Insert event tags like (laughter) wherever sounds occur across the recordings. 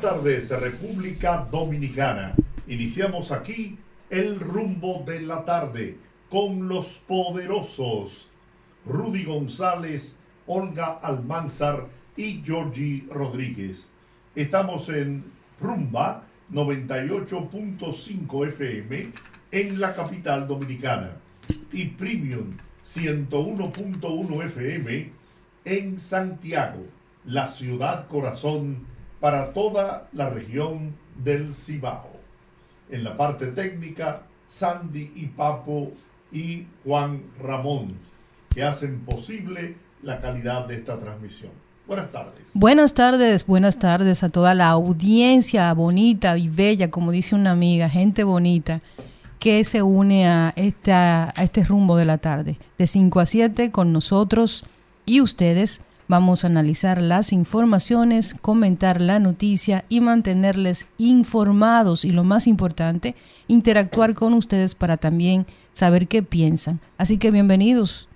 Tardes, República Dominicana. Iniciamos aquí el rumbo de la tarde con los poderosos Rudy González, Olga Almanzar y Georgie Rodríguez. Estamos en Rumba 98.5 FM en la capital dominicana y Premium 101.1 FM en Santiago, la ciudad corazón para toda la región del Cibao. En la parte técnica, Sandy y Papo y Juan Ramón, que hacen posible la calidad de esta transmisión. Buenas tardes. Buenas tardes, buenas tardes a toda la audiencia bonita y bella, como dice una amiga, gente bonita que se une a, esta, a este rumbo de la tarde. De 5 a 7 con nosotros y ustedes vamos a analizar las informaciones, comentar la noticia y mantenerles informados y lo más importante, interactuar con ustedes para también saber qué piensan. Así que bienvenidos.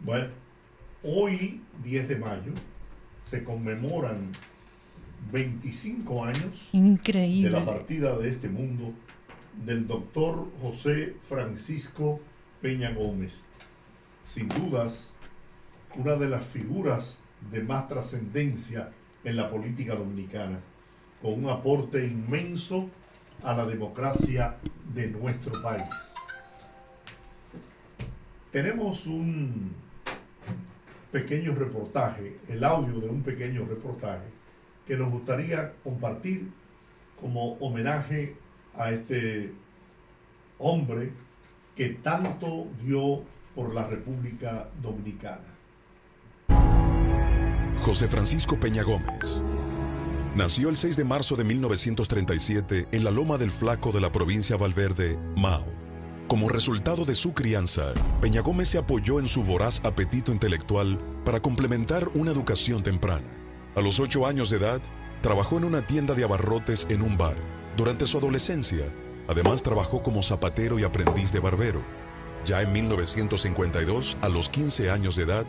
Bueno, hoy 10 de mayo se conmemoran 25 años Increíble. de la partida de este mundo del doctor José Francisco Peña Gómez. Sin dudas, una de las figuras de más trascendencia en la política dominicana, con un aporte inmenso a la democracia de nuestro país. Tenemos un pequeño reportaje, el audio de un pequeño reportaje, que nos gustaría compartir como homenaje a este hombre que tanto dio por la República Dominicana. José Francisco Peña Gómez. Nació el 6 de marzo de 1937 en la Loma del Flaco de la provincia Valverde, Mao. Como resultado de su crianza, Peña Gómez se apoyó en su voraz apetito intelectual para complementar una educación temprana. A los 8 años de edad, trabajó en una tienda de abarrotes en un bar. Durante su adolescencia, además trabajó como zapatero y aprendiz de barbero. Ya en 1952, a los 15 años de edad,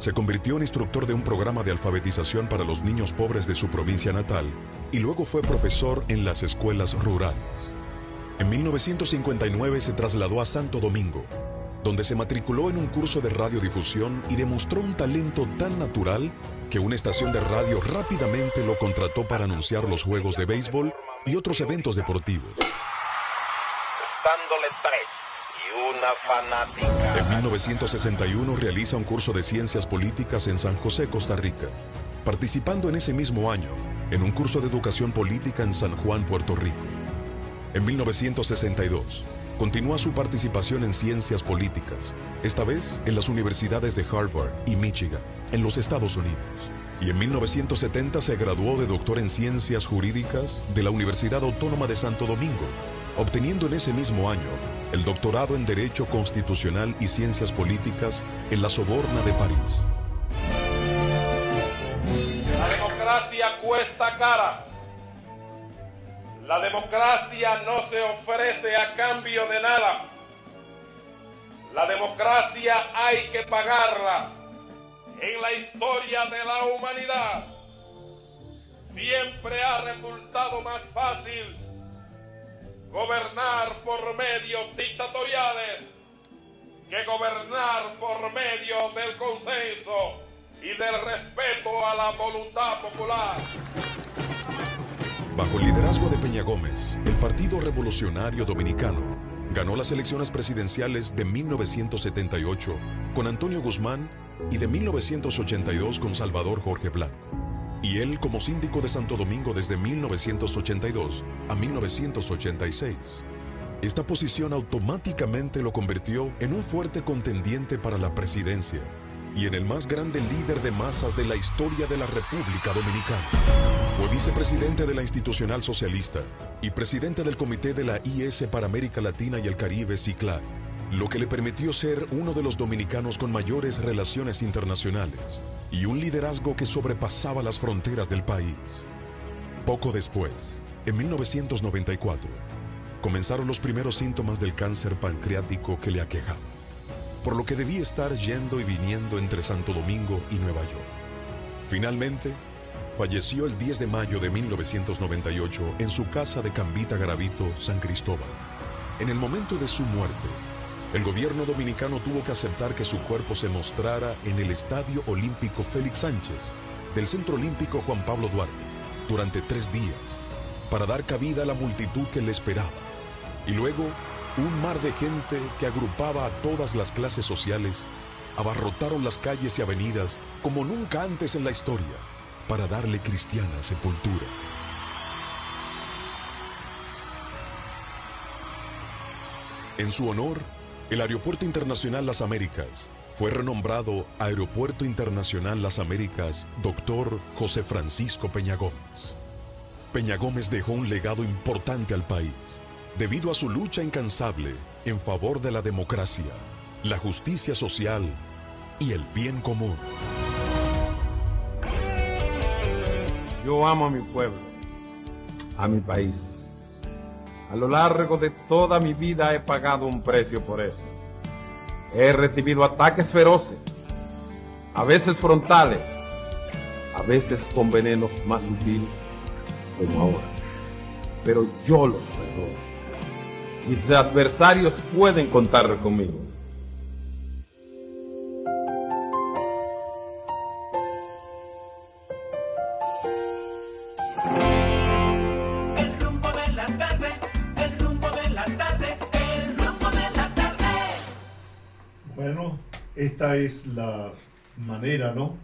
se convirtió en instructor de un programa de alfabetización para los niños pobres de su provincia natal y luego fue profesor en las escuelas rurales. En 1959 se trasladó a Santo Domingo, donde se matriculó en un curso de radiodifusión y demostró un talento tan natural que una estación de radio rápidamente lo contrató para anunciar los juegos de béisbol y otros eventos deportivos. Dándole tres una fanática. En 1961 realiza un curso de ciencias políticas en San José, Costa Rica, participando en ese mismo año en un curso de educación política en San Juan, Puerto Rico. En 1962 continúa su participación en ciencias políticas, esta vez en las universidades de Harvard y Michigan, en los Estados Unidos. Y en 1970 se graduó de doctor en ciencias jurídicas de la Universidad Autónoma de Santo Domingo, obteniendo en ese mismo año el doctorado en Derecho Constitucional y Ciencias Políticas en la Soborna de París. La democracia cuesta cara. La democracia no se ofrece a cambio de nada. La democracia hay que pagarla. En la historia de la humanidad siempre ha resultado más fácil gobernar por medios dictatoriales que gobernar por medio del consenso y del respeto a la voluntad popular. Bajo el liderazgo de Peña Gómez, el Partido Revolucionario Dominicano ganó las elecciones presidenciales de 1978 con Antonio Guzmán y de 1982 con Salvador Jorge Blanco. Y él como síndico de Santo Domingo desde 1982 a 1986. Esta posición automáticamente lo convirtió en un fuerte contendiente para la presidencia, y en el más grande líder de masas de la historia de la República Dominicana. Fue vicepresidente de la Institucional Socialista y presidente del Comité de la IS para América Latina y el Caribe, CICLAC, lo que le permitió ser uno de los dominicanos con mayores relaciones internacionales y un liderazgo que sobrepasaba las fronteras del país. Poco después, en 1994, comenzaron los primeros síntomas del cáncer pancreático que le aquejaba, por lo que debía estar yendo y viniendo entre Santo Domingo y Nueva York. Finalmente, falleció el 10 de mayo de 1998 en su casa de Cambita Garavito, San Cristóbal. En el momento de su muerte, el gobierno dominicano tuvo que aceptar que su cuerpo se mostrara en el Estadio Olímpico Félix Sánchez del Centro Olímpico Juan Pablo Duarte durante tres días para dar cabida a la multitud que le esperaba. Y luego, un mar de gente que agrupaba a todas las clases sociales abarrotaron las calles y avenidas como nunca antes en la historia para darle cristiana sepultura. En su honor, el Aeropuerto Internacional Las Américas fue renombrado Aeropuerto Internacional Las Américas Dr. José Francisco Peña Gómez. Peña Gómez dejó un legado importante al país debido a su lucha incansable en favor de la democracia, la justicia social y el bien común. Yo amo a mi pueblo, a mi país. A lo largo de toda mi vida he pagado un precio por eso. He recibido ataques feroces, a veces frontales, a veces con venenos más sutiles, como ahora. Pero yo los perdono. Mis adversarios pueden contar conmigo. Es la manera, ¿no?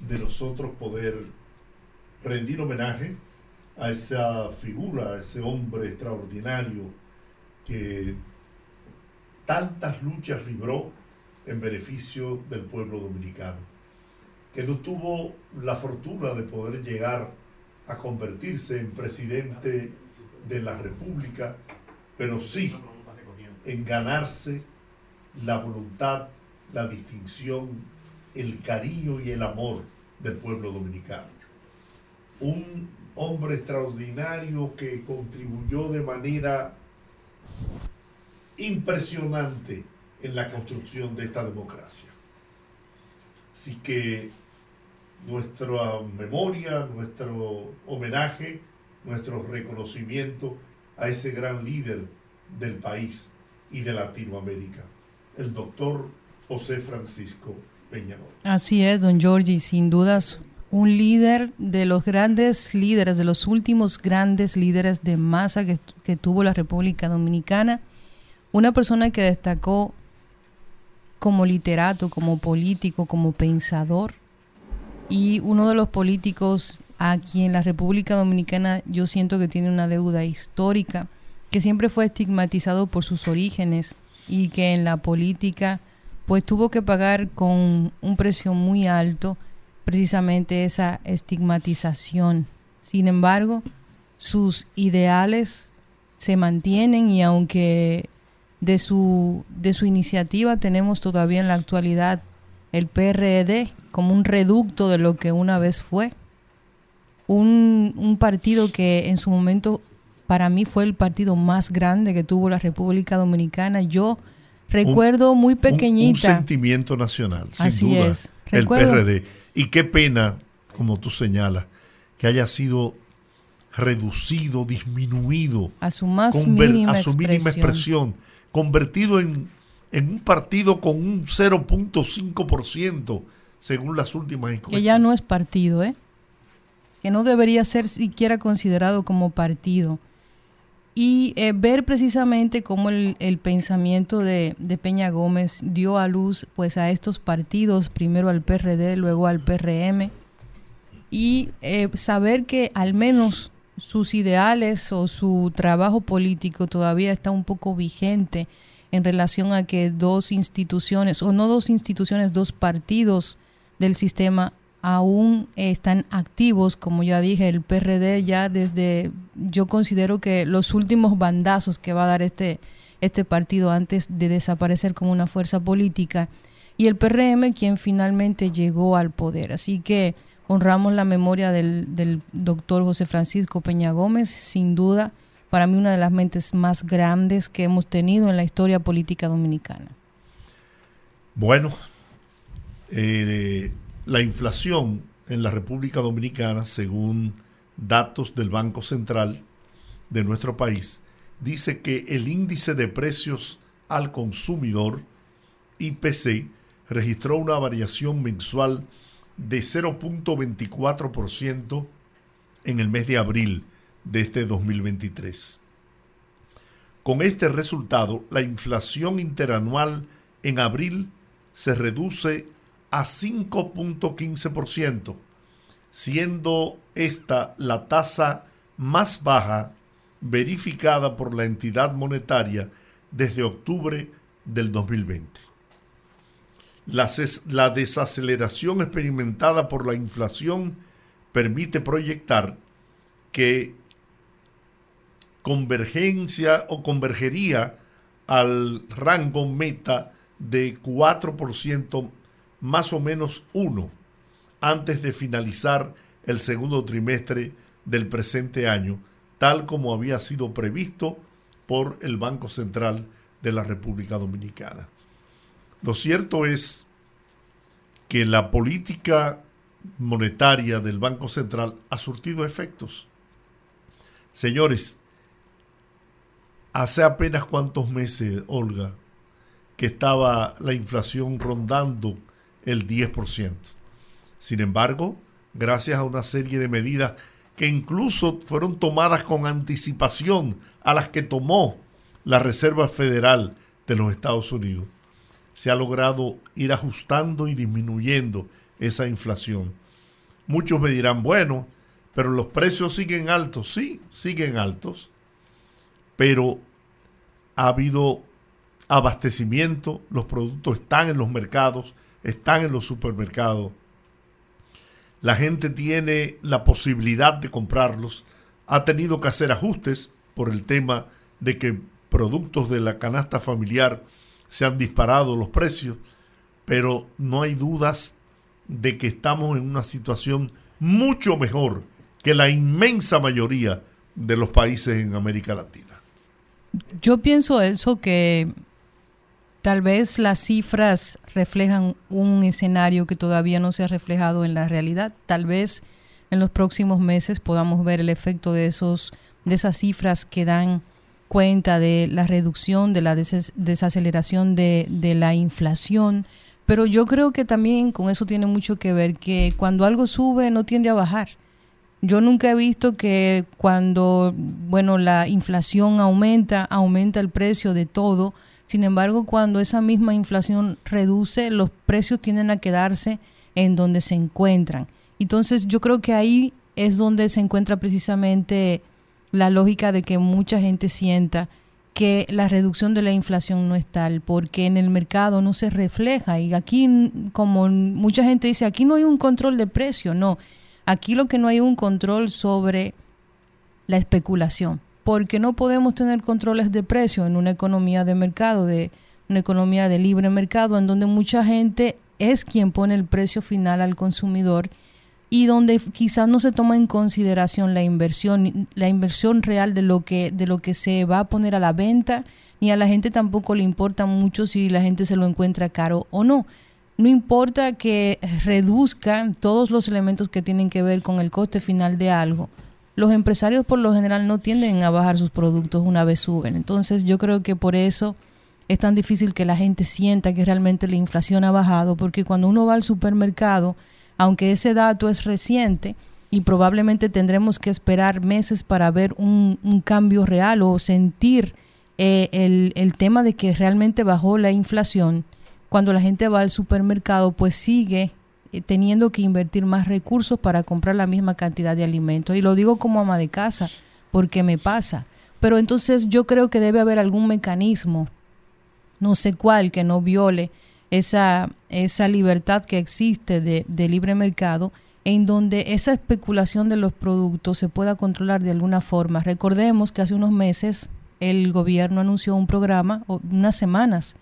De nosotros poder rendir homenaje a esa figura, a ese hombre extraordinario que tantas luchas libró en beneficio del pueblo dominicano, que no tuvo la fortuna de poder llegar a convertirse en presidente de la República, pero sí en ganarse la voluntad, la distinción, el cariño y el amor del pueblo dominicano. Un hombre extraordinario que contribuyó de manera impresionante en la construcción de esta democracia. Así que nuestra memoria, nuestro homenaje, nuestro reconocimiento a ese gran líder del país y de Latinoamérica, el doctor José Francisco Peña Gómez. Así es, don Giorgi, sin dudas un líder de los grandes líderes, de los últimos grandes líderes de masa que, que tuvo la República Dominicana, una persona que destacó como literato, como político, como pensador, y uno de los políticos a quien la República Dominicana yo siento que tiene una deuda histórica, que siempre fue estigmatizado por sus orígenes y que en la política pues tuvo que pagar con un precio muy alto precisamente esa estigmatización. Sin embargo, sus ideales se mantienen y aunque de su, de su iniciativa tenemos todavía en la actualidad el PRD como un reducto de lo que una vez fue, un, un partido que en su momento para mí fue el partido más grande que tuvo la República Dominicana. Yo recuerdo muy pequeñita. Un, sentimiento nacional, sin Así duda. es. El PRD. Y qué pena, como tú señalas, que haya sido reducido, disminuido a su más mínima a su mínima expresión. expresión, convertido en, en un partido con un 0.5% según las últimas que encuestas. ya no es partido, ¿eh? que no debería ser siquiera considerado como partido. Y eh, ver precisamente cómo el, el pensamiento de, de Peña Gómez dio a luz pues a estos partidos, primero al PRD, luego al PRM, y eh, saber que al menos sus ideales o su trabajo político todavía está un poco vigente en relación a que dos instituciones, o no dos instituciones, dos partidos del sistema aún están activos, como ya dije, el PRD ya desde, yo considero que los últimos bandazos que va a dar este, este partido antes de desaparecer como una fuerza política, y el PRM quien finalmente llegó al poder. Así que honramos la memoria del, del doctor José Francisco Peña Gómez, sin duda, para mí una de las mentes más grandes que hemos tenido en la historia política dominicana. Bueno, eh, la inflación en la República Dominicana, según datos del Banco Central de nuestro país, dice que el índice de precios al consumidor, IPC, registró una variación mensual de 0.24% en el mes de abril de este 2023. Con este resultado, la inflación interanual en abril se reduce a 5.15%, siendo esta la tasa más baja verificada por la entidad monetaria desde octubre del 2020. La, la, desaceleración experimentada por la inflación permite proyectar que convergencia o convergería al rango meta de 4% más o menos 1 antes de finalizar el segundo trimestre del presente año, tal como había sido previsto por el Banco Central de la República Dominicana. Lo cierto es que la política monetaria del Banco Central ha surtido efectos. Señores, hace apenas cuantos meses, Olga, que estaba la inflación rondando el 10%. Sin embargo, gracias a una serie de medidas que incluso fueron tomadas con anticipación a las que tomó la Reserva Federal de los Estados Unidos, se ha logrado ir ajustando y disminuyendo esa inflación. Muchos me dirán, bueno, pero los precios siguen altos. Sí, siguen altos, pero ha habido abastecimiento, los productos están en los mercados, están en los supermercados. La gente tiene la posibilidad de comprarlos. Ha tenido que hacer ajustes por el tema de que productos de la canasta familiar se han disparado los precios, pero no hay dudas de que estamos en una situación mucho mejor que la inmensa mayoría de los países en América Latina. Yo pienso eso que tal vez las cifras reflejan un escenario que todavía no se ha reflejado en la realidad. Tal vez en los próximos meses podamos ver el efecto de esos de esas cifras que dan cuenta de la reducción, de la desaceleración de, de la inflación. Pero yo creo que también con eso tiene mucho que ver que cuando algo sube no tiende a bajar. Yo nunca he visto que cuando, bueno, la inflación aumenta, aumenta el precio de todo. Sin embargo, cuando esa misma inflación reduce, los precios tienden a quedarse en donde se encuentran. Entonces, yo creo que ahí es donde se encuentra precisamente la lógica de que mucha gente sienta que la reducción de la inflación no es tal, porque en el mercado no se refleja. Y aquí, como mucha gente dice, aquí no hay un control de precio, no. Aquí lo que no hay un control sobre la especulación, porque no podemos tener controles de precio en una economía de mercado, de una economía de libre mercado, en donde mucha gente es quien pone el precio final al consumidor y donde quizás no se toma en consideración la inversión, la inversión real de lo que de lo que se va a poner a la venta, ni a la gente tampoco le importa mucho si la gente se lo encuentra caro o no no importa que reduzcan todos los elementos que tienen que ver con el coste final de algo, los empresarios por lo general no tienden a bajar sus productos una vez suben. Entonces yo creo que por eso es tan difícil que la gente sienta que realmente la inflación ha bajado, porque cuando uno va al supermercado, aunque ese dato es reciente y probablemente tendremos que esperar meses para ver un, cambio real o sentir eh, el, el tema de que realmente bajó la inflación, cuando la gente va al supermercado, pues sigue eh, teniendo que invertir más recursos para comprar la misma cantidad de alimentos. Y lo digo como ama de casa, porque me pasa. Pero entonces yo creo que debe haber algún mecanismo no sé cuál, que no viole esa, esa libertad que existe de, de libre mercado, en donde esa especulación de los productos se pueda controlar de alguna forma. Recordemos que hace unos meses el gobierno anunció un programa, o unas semanas,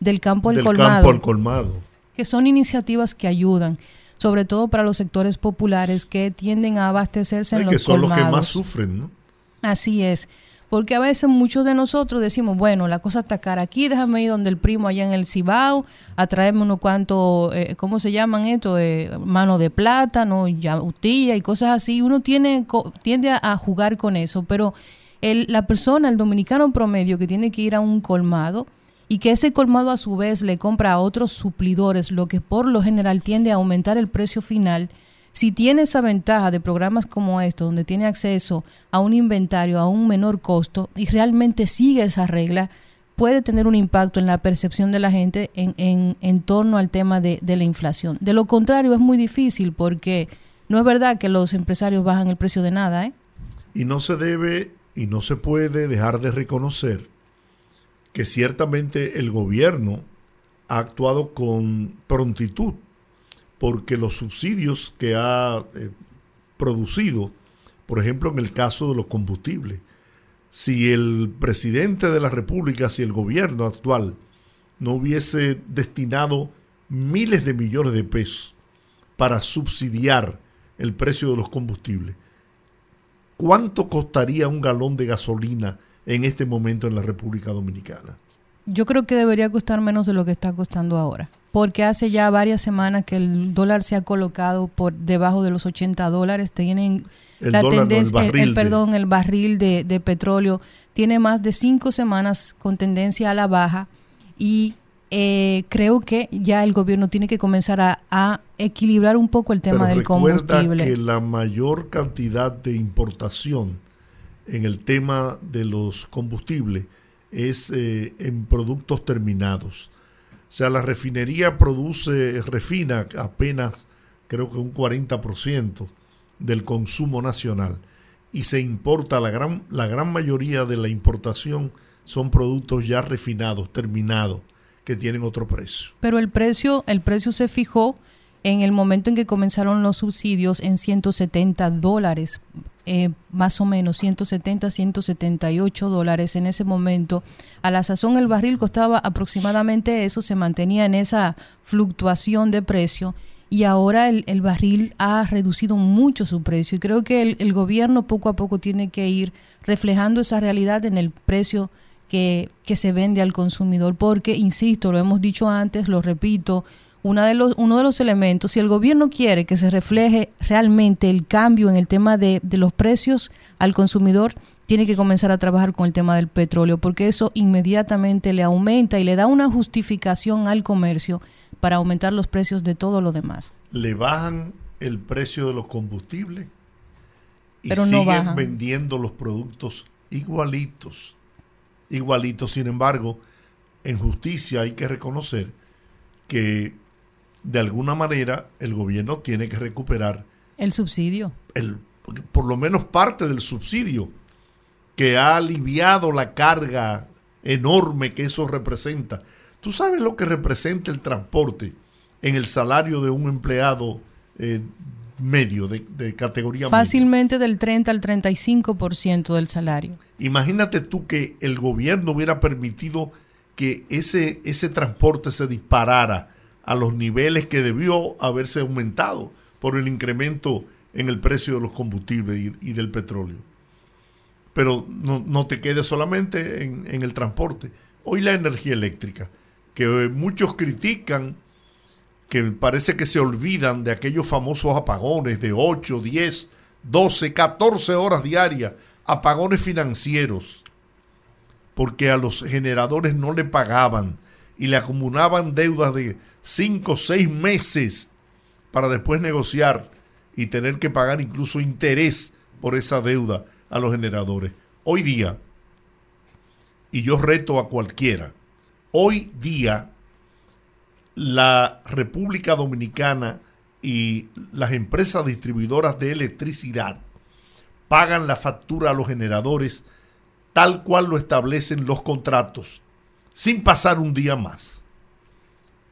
del campo al Del colmado campo al colmado. Que son iniciativas que ayudan, sobre todo para los sectores populares que tienden a abastecerse en los que son los que colmados. más sufren, ¿no? Así es. Porque a veces muchos de nosotros decimos, bueno, la cosa está cara aquí, déjame ir donde el primo allá en el Cibao, a traerme unos cuantos, eh, ¿cómo se llaman esto? Eh, mano de plátano, yautía y cosas así. Uno tiene, co- tiende a, a jugar con eso, pero el, la persona, el dominicano promedio que tiene que ir a un colmado y que ese colmado a su vez le compra a otros suplidores, lo que por lo general tiende a aumentar el precio final, si tiene esa ventaja de programas como estos, donde tiene acceso a un inventario a un menor costo y realmente sigue esa regla, puede tener un impacto en la percepción de la gente en, en, en torno al tema de, de la inflación. De lo contrario, es muy difícil porque no es verdad que los empresarios bajan el precio de nada, ¿eh? Y no se debe y no se puede dejar de reconocer que ciertamente el gobierno ha actuado con prontitud, porque los subsidios que ha eh, producido, por ejemplo en el caso de los combustibles, si el presidente de la República, si el gobierno actual no hubiese destinado miles de millones de pesos para subsidiar el precio de los combustibles, ¿cuánto costaría un galón de gasolina en este momento en la República Dominicana? Yo creo que debería costar menos de lo que está costando ahora, porque hace ya varias semanas que el dólar se ha colocado por debajo de los 80 dólares. Tienen El la dólar, no, el tendencia, el, barril el- de- perdón, el barril de, de petróleo tiene más de cinco semanas con tendencia a la baja y eh, creo que ya el gobierno tiene que comenzar a, a equilibrar un poco el tema Pero del recuerda combustible. que la mayor cantidad de importación en el tema de los combustibles es eh, en productos terminados. O sea, la refinería produce, refina apenas creo que un 40% del consumo nacional y se importa la gran, la gran mayoría de la importación son productos ya refinados, terminados, que tienen otro precio. Pero el precio, el precio se fijó en el momento en que comenzaron los subsidios en 170 dólares, eh, más o menos 170, 178 dólares en ese momento. A la sazón el barril costaba aproximadamente eso, se mantenía en esa fluctuación de precio y ahora el, el barril ha reducido mucho su precio y creo que el, el gobierno poco a poco tiene que ir reflejando esa realidad en el precio que, que se vende al consumidor, porque, insisto, lo hemos dicho antes, lo repito, una de los, uno de los elementos, si el gobierno quiere que se refleje realmente el cambio en el tema de, de los precios al consumidor, tiene que comenzar a trabajar con el tema del petróleo, porque eso inmediatamente le aumenta y le da una justificación al comercio para aumentar los precios de todo lo demás. le bajan el precio de los combustibles y Pero no siguen bajan. vendiendo los productos igualitos. Igualitos, sin embargo, en justicia hay que reconocer que de alguna manera el gobierno tiene que recuperar El subsidio. el, por lo menos parte del subsidio que ha aliviado la carga enorme que eso representa. ¿Tú sabes lo que representa el transporte en el salario de un empleado eh, medio, de, de categoría media? Fácilmente del 30 al 35% del salario. Imagínate tú que el gobierno hubiera permitido que ese, ese transporte se disparara a los niveles que debió haberse aumentado por el incremento en el precio de los combustibles y, del petróleo. Pero no, no te quedes solamente en, en el transporte. Hoy la energía eléctrica, que muchos critican, que parece que se olvidan de aquellos famosos apagones de 8, 10, 12, 14 horas diarias, apagones financieros, porque a los generadores no le pagaban y le acumulaban deudas de 5, 6 meses para después negociar y tener que pagar incluso interés por esa deuda a los generadores. Hoy día, y yo reto a cualquiera, hoy día la República Dominicana y las empresas distribuidoras de electricidad pagan la factura a los generadores tal cual lo establecen los contratos. sin pasar un día más.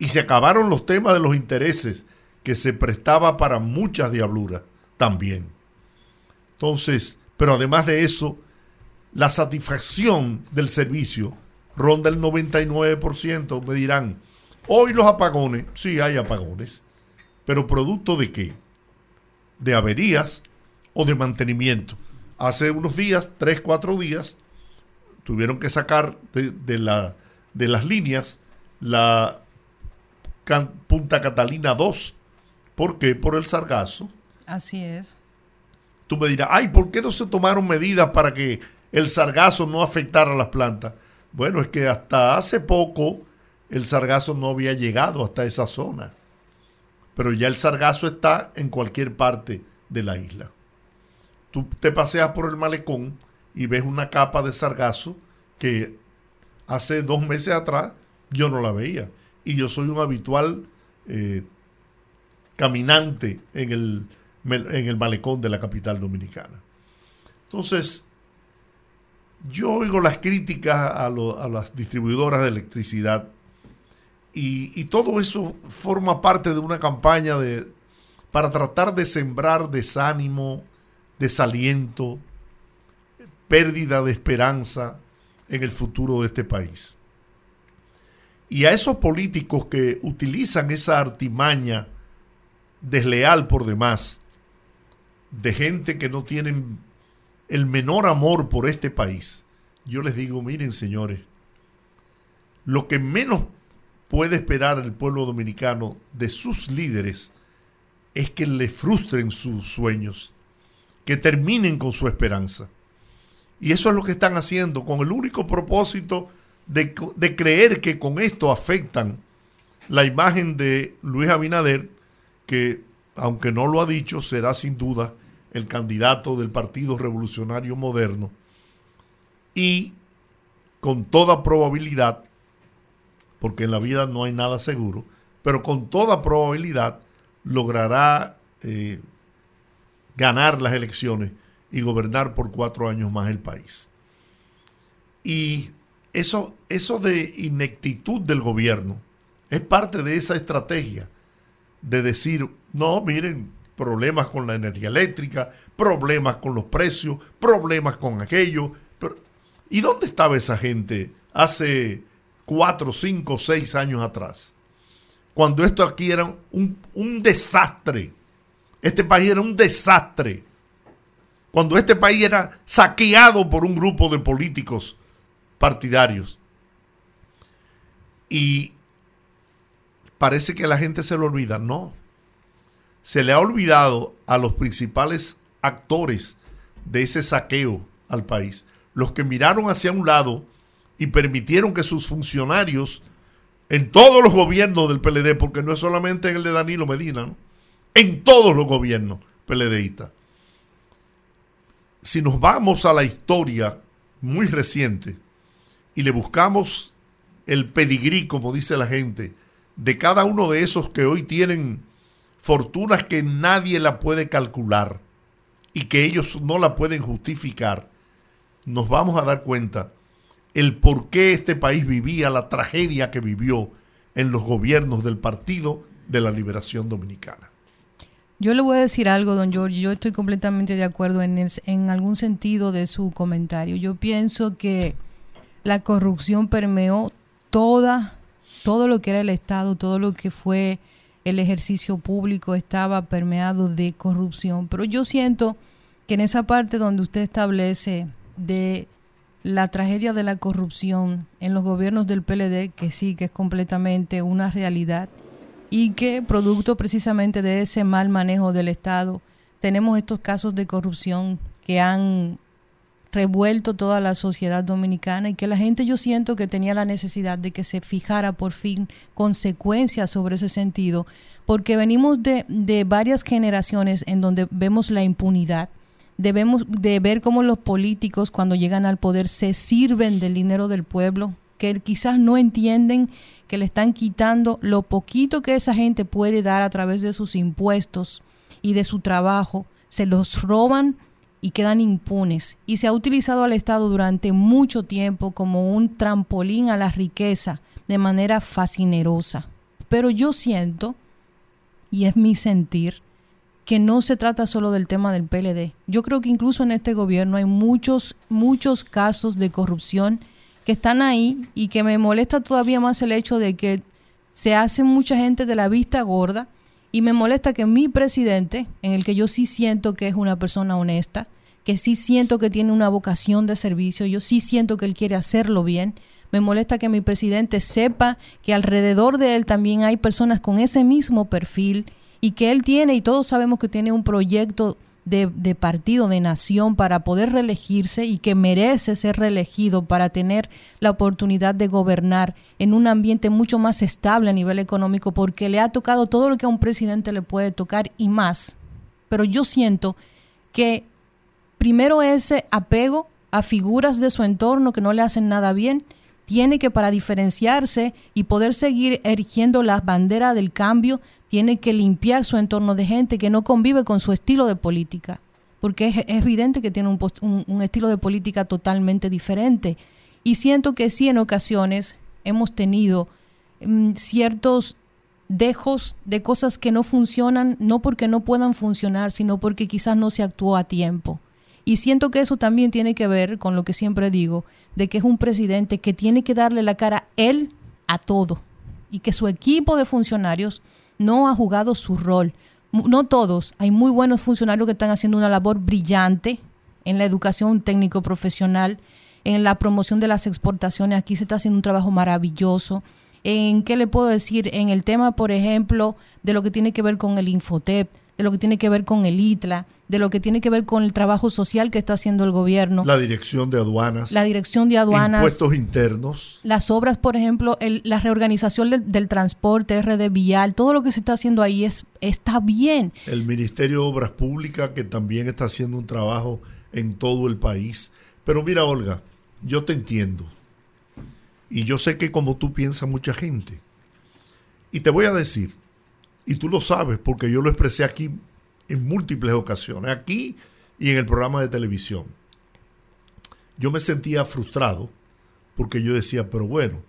Y se acabaron los temas de los intereses que se prestaba para muchas diabluras también. Entonces, pero además de eso, la satisfacción del servicio ronda el 99%. Me dirán, hoy los apagones, sí hay apagones, pero producto de qué? De averías o de mantenimiento. Hace unos días, tres, cuatro días, tuvieron que sacar de, de la, de las líneas la Can- Punta Catalina 2. ¿Por qué? Por el sargazo. Así es. Tú me dirás, ay, ¿por qué no se tomaron medidas para que el sargazo no afectara a las plantas? Bueno, es que hasta hace poco el sargazo no había llegado hasta esa zona. Pero ya el sargazo está en cualquier parte de la isla. Tú te paseas por el malecón y ves una capa de sargazo que hace dos meses atrás yo no la veía. Y yo soy un habitual eh, caminante en el, en el malecón de la capital dominicana. Entonces, yo oigo las críticas a, las distribuidoras de electricidad y, y todo eso forma parte de una campaña de, para tratar de sembrar desánimo, desaliento, pérdida de esperanza en el futuro de este país. Y a esos políticos que utilizan esa artimaña desleal por demás, de gente que no tienen el menor amor por este país, yo les digo, miren señores, lo que menos puede esperar el pueblo dominicano de sus líderes es que le frustren sus sueños, que terminen con su esperanza. Y eso es lo que están haciendo con el único propósito de, creer que con esto afectan la imagen de Luis Abinader, que aunque no lo ha dicho, será sin duda el candidato del Partido Revolucionario Moderno. Y con toda probabilidad, porque en la vida no hay nada seguro, pero con toda probabilidad logrará eh, ganar las elecciones y gobernar por cuatro años más el país. Y eso, eso de ineptitud del gobierno es parte de esa estrategia de decir, no, miren, problemas con la energía eléctrica, problemas con los precios, problemas con aquello. Pero, ¿Y dónde estaba esa gente hace cuatro, cinco, seis años atrás? Cuando esto aquí era un, un desastre. Este país era un desastre. Cuando este país era saqueado por un grupo de políticos partidarios. Y parece que la gente se lo olvida. No. Se le ha olvidado a los principales actores de ese saqueo al país. Los que miraron hacia un lado y permitieron que sus funcionarios en todos los gobiernos del PLD, porque no es solamente en el de Danilo Medina, en todos los gobiernos PLDistas. Si nos vamos a la historia muy reciente y le buscamos el pedigrí, como dice la gente, de cada uno de esos que hoy tienen fortunas que nadie la puede calcular y que ellos no la pueden justificar, nos vamos a dar cuenta el por qué este país vivía la tragedia que vivió en los gobiernos del Partido de la Liberación Dominicana. Yo le voy a decir algo, don George. Yo estoy completamente de acuerdo en, el- en algún sentido de su comentario. Yo pienso que la corrupción permeó toda, todo lo que era el Estado, todo lo que fue el ejercicio público estaba permeado de corrupción. Pero yo siento que en esa parte donde usted establece de la tragedia de la corrupción en los gobiernos del PLD, que sí, que es completamente una realidad, y que producto precisamente de ese mal manejo del Estado, tenemos estos casos de corrupción que han revuelto toda la sociedad dominicana y que la gente yo siento que tenía la necesidad de que se fijara por fin consecuencias sobre ese sentido, porque venimos de, de varias generaciones en donde vemos la impunidad, debemos de ver cómo los políticos cuando llegan al poder se sirven del dinero del pueblo, que quizás no entienden que le están quitando lo poquito que esa gente puede dar a través de sus impuestos y de su trabajo, se los roban y quedan impunes. Y se ha utilizado al Estado durante mucho tiempo como un trampolín a la riqueza de manera fascinerosa. Pero yo siento, y es mi sentir, que no se trata solo del tema del PLD. Yo creo que incluso en este gobierno hay muchos, muchos casos de corrupción que están ahí y que me molesta todavía más el hecho de que se hace mucha gente de la vista gorda y me molesta que mi presidente, en el que yo sí siento que es una persona honesta, que sí siento que tiene una vocación de servicio, yo sí siento que él quiere hacerlo bien, me molesta que mi presidente sepa que alrededor de él también hay personas con ese mismo perfil y que él tiene, y todos sabemos que tiene un proyecto de, de, partido, de nación, para poder reelegirse y que merece ser reelegido para tener la oportunidad de gobernar en un ambiente mucho más estable a nivel económico, porque le ha tocado todo lo que a un presidente le puede tocar y más. Pero yo siento que primero ese apego a figuras de su entorno que no le hacen nada bien, tiene que para diferenciarse y poder seguir erigiendo la bandera del cambio, tiene que limpiar su entorno de gente que no convive con su estilo de política, porque es, evidente que tiene un, estilo de política totalmente diferente. Y siento que sí en ocasiones hemos tenido um, ciertos dejos de cosas que no funcionan, no porque no puedan funcionar, sino porque quizás no se actuó a tiempo. Y siento que eso también tiene que ver con lo que siempre digo, de que es un presidente que tiene que darle la cara él a todo y que su equipo de funcionarios no ha jugado su rol. No todos, hay muy buenos funcionarios que están haciendo una labor brillante en la educación técnico profesional, en la promoción de las exportaciones. Aquí se está haciendo un trabajo maravilloso. ¿En qué le puedo decir? En el tema, por ejemplo, de lo que tiene que ver con el Infotep, de lo que tiene que ver con el ITLA, de lo que tiene que ver con el trabajo social que está haciendo el gobierno. La dirección de aduanas. La dirección de aduanas. Impuestos internos. Las obras, por ejemplo, el, la reorganización del, del, transporte, RD Vial, todo lo que se está haciendo ahí es, está bien. El Ministerio de Obras Públicas, que también está haciendo un trabajo en todo el país. Pero mira, Olga, yo te entiendo. Y yo sé que como tú piensa mucha gente. Y te voy a decir, y tú lo sabes porque yo lo expresé aquí en múltiples ocasiones, aquí y en el programa de televisión. Yo me sentía frustrado porque yo decía, pero bueno,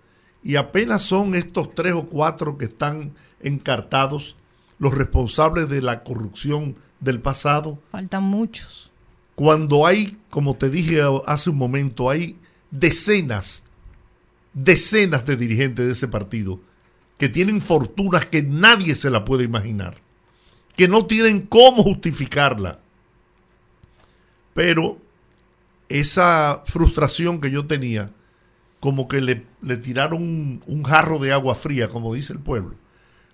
y apenas son estos tres o cuatro que están encartados los responsables de la corrupción del pasado. Faltan muchos. Cuando hay, como te dije hace un momento, hay decenas, decenas de dirigentes de ese partido que tienen fortunas que nadie se la puede imaginar, que no tienen cómo justificarla. Pero esa frustración que yo tenía, como que le, le tiraron un, un, jarro de agua fría, como dice el pueblo,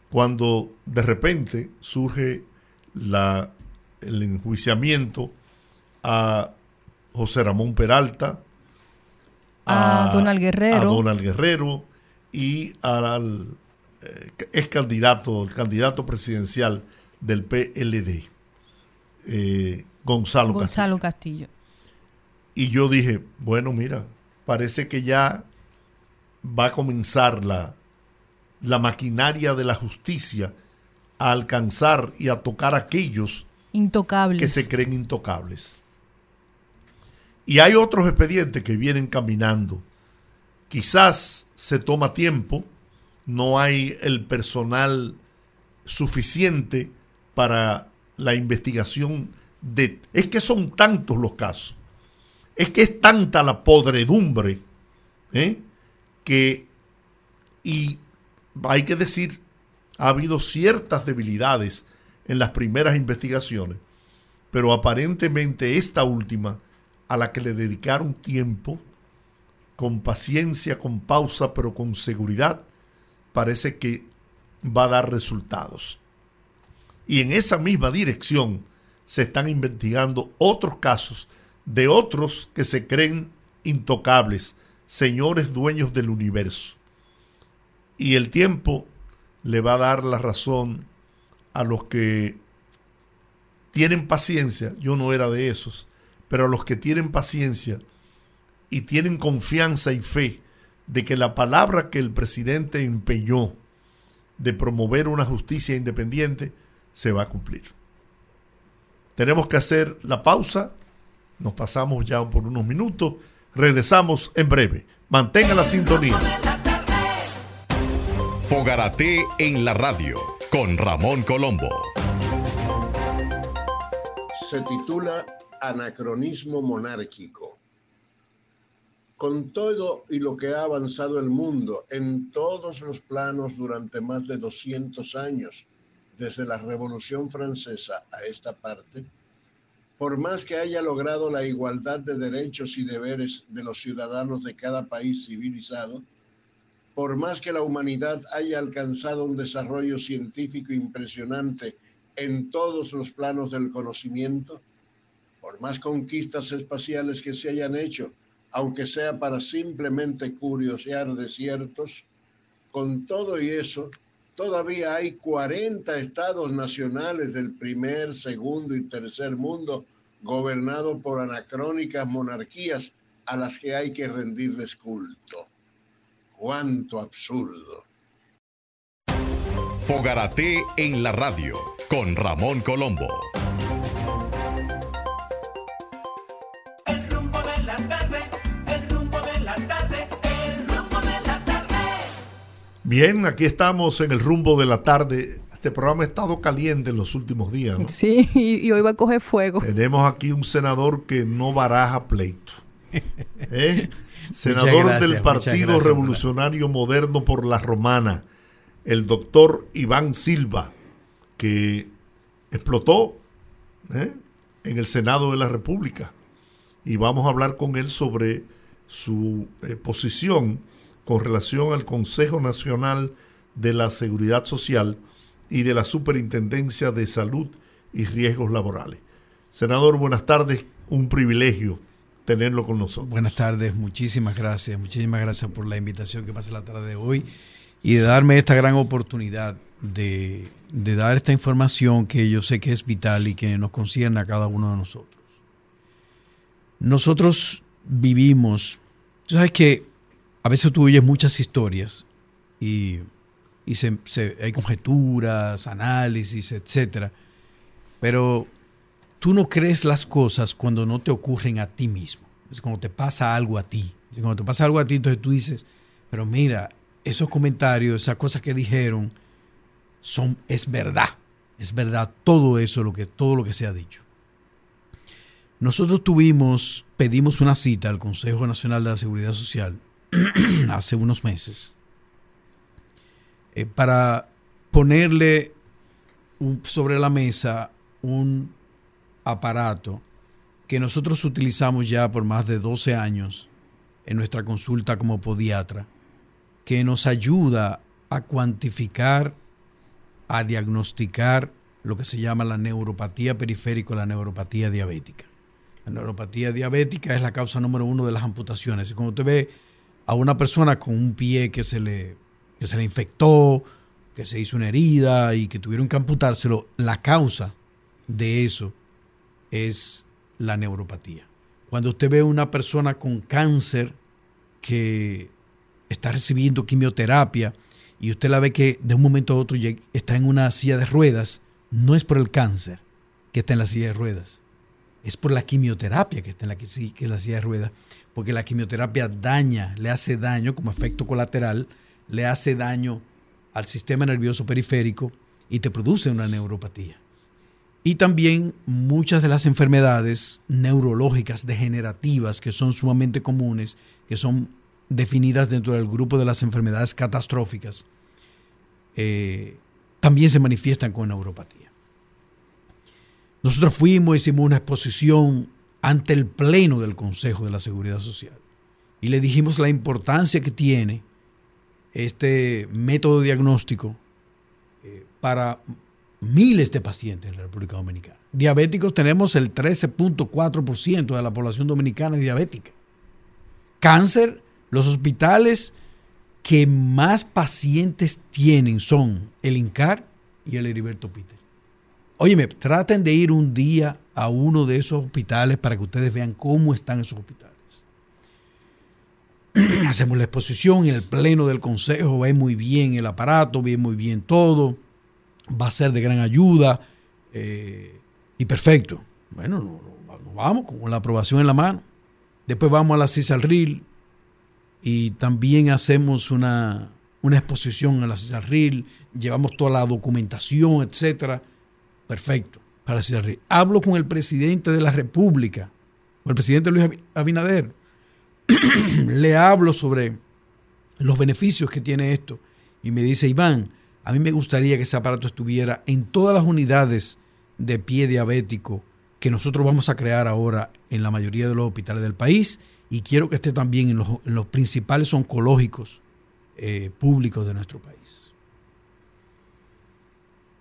cuando de repente surge la, el enjuiciamiento a José Ramón Peralta, a, a Donald Guerrero, a Donald Guerrero y al eh, es candidato, el candidato presidencial del PLD, eh, Gonzalo, Gonzalo Castillo. Castillo. Y yo dije, bueno, mira, parece que ya va a comenzar la, la maquinaria de la justicia a alcanzar y a tocar a aquellos intocables. que se creen intocables. Y hay otros expedientes que vienen caminando. Quizás se toma tiempo, no hay el personal suficiente para la investigación de... Es que son tantos los casos, es que es tanta la podredumbre ¿eh? que, y hay que decir, ha habido ciertas debilidades en las primeras investigaciones, pero aparentemente esta última, a la que le dedicaron tiempo, con paciencia, con pausa, pero con seguridad, parece que va a dar resultados. Y en esa misma dirección se están investigando otros casos de otros que se creen intocables, señores dueños del universo. Y el tiempo le va a dar la razón a los que tienen paciencia, yo no era de esos, pero a los que tienen paciencia y tienen confianza y fe de que la palabra que el presidente empeñó de promover una justicia independiente se va a cumplir. Tenemos que hacer la pausa Nos pasamos ya por unos minutos. Regresamos en breve. Mantenga la sintonía. Fogarate en la radio con Ramón Colombo. se titula Anacronismo monárquico. Con todo y lo que ha avanzado el mundo en todos los planos durante más de 200 años, desde la Revolución Francesa a esta parte, por más que haya logrado la igualdad de derechos y deberes de los ciudadanos de cada país civilizado, por más que la humanidad haya alcanzado un desarrollo científico impresionante en todos los planos del conocimiento, por más conquistas espaciales que se hayan hecho, aunque sea para simplemente curiosear desiertos, con todo y eso, todavía hay 40 estados nacionales del primer, segundo y tercer mundo gobernados por anacrónicas monarquías a las que hay que rendirles culto. ¡Cuánto absurdo! Fogarate en la radio con Ramón Colombo. Bien, aquí estamos en el rumbo de la tarde. Este programa ha estado caliente en los últimos días. ¿no? Sí, y, y hoy va a coger fuego. Tenemos aquí un senador que no baraja pleito. (laughs) ¿Eh? Senador gracias, del Partido gracias, Revolucionario Moderno por la Romana, el doctor Iván Silva, que explotó ¿eh? en el Senado de la República. Y vamos a hablar con él sobre su eh, posición con relación al Consejo Nacional de la Seguridad Social y de la Superintendencia de Salud y Riesgos Laborales. Senador, buenas tardes. Un privilegio tenerlo con nosotros. Buenas tardes, muchísimas gracias, muchísimas gracias por la invitación que pasa la tarde de hoy y de darme esta gran oportunidad de, dar esta información que yo sé que es vital y que nos concierne a cada uno de nosotros. Nosotros vivimos, sabes que a veces tú oyes muchas historias y, y hay conjeturas, análisis, etcétera, pero tú no crees las cosas cuando no te ocurren a ti mismo. Es cuando te pasa algo a ti. Cuando te pasa algo a ti, entonces tú dices, pero mira, esos comentarios, esas cosas que dijeron, son, es verdad. Es verdad todo eso, lo que, todo lo que se ha dicho. Nosotros tuvimos, pedimos una cita al Consejo Nacional de la Seguridad Social (clears throat) hace unos meses eh, para ponerle sobre la mesa un aparato que nosotros utilizamos ya por más de 12 años en nuestra consulta como podiatra, que nos ayuda a cuantificar, a diagnosticar lo que se llama la neuropatía periférica o la neuropatía diabética. La neuropatía diabética es la causa número uno de las amputaciones. Y cuando usted ve a una persona con un pie que se le, que se le infectó, que se hizo una herida y que tuvieron que amputárselo, la causa de eso es la neuropatía. Cuando usted ve a una persona con cáncer que está recibiendo quimioterapia y usted la ve que de un momento a otro está en una silla de ruedas, no es por el cáncer que está en la silla de ruedas, es por la quimioterapia que está en la, que es la silla de ruedas, porque la quimioterapia daña, le hace daño como efecto colateral, le hace daño al sistema nervioso periférico y te produce una neuropatía. Y también muchas de las enfermedades neurológicas degenerativas que son sumamente comunes, que son definidas dentro del grupo de las enfermedades catastróficas, eh, también se manifiestan con neuropatía. Nosotros fuimos, hicimos una exposición ante el Pleno del Consejo de la Seguridad Social y le dijimos la importancia que tiene este método diagnóstico eh, para miles de pacientes en la República Dominicana. Diabéticos tenemos el 13.4% de la población dominicana diabética. Cáncer, los hospitales que más pacientes tienen son el INCAR y el Heriberto Peter. Óyeme, traten de ir un día a uno de esos hospitales para que ustedes vean cómo están esos hospitales. (clears throat) Hacemos la exposición en el pleno del consejo, ve muy bien el aparato, ve muy bien todo, va a ser de gran ayuda eh, y perfecto. Bueno, no, no, vamos con la aprobación en la mano. Después vamos a la CISALRIL y también hacemos una, una exposición en la CISALRIL, llevamos toda la documentación, etcétera. Perfecto, para CISALRIL. Hablo con el presidente de la República, con el presidente Luis Abi- Abinader. (clears throat) Le hablo sobre los beneficios que tiene esto y me dice, Iván, a mí me gustaría que ese aparato estuviera en todas las unidades de pie diabético que nosotros vamos a crear ahora en la mayoría de los hospitales del país y quiero que esté también en los, en los principales oncológicos eh, públicos de nuestro país.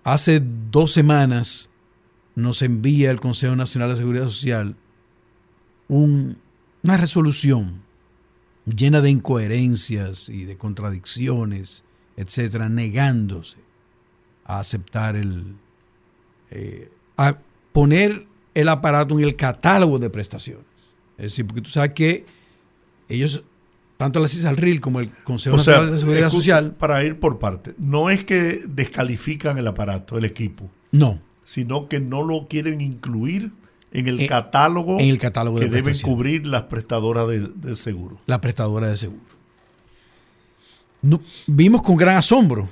Hace dos semanas nos envía el Consejo Nacional de Seguridad Social un- una resolución llena de incoherencias y de contradicciones, etcétera, negándose a aceptar el, eh, a poner el aparato en el catálogo de prestaciones. Es decir, porque tú sabes que ellos, tanto la CISALRIL como el Consejo O sea, Nacional de Seguridad Social, para ir por parte, no es que descalifican el aparato, el equipo, no, sino que no lo quieren incluir en el En- catálogo, en el catálogo de que deben cubrir las prestadoras de, de seguro. la prestadora de seguro. No- vimos con gran asombro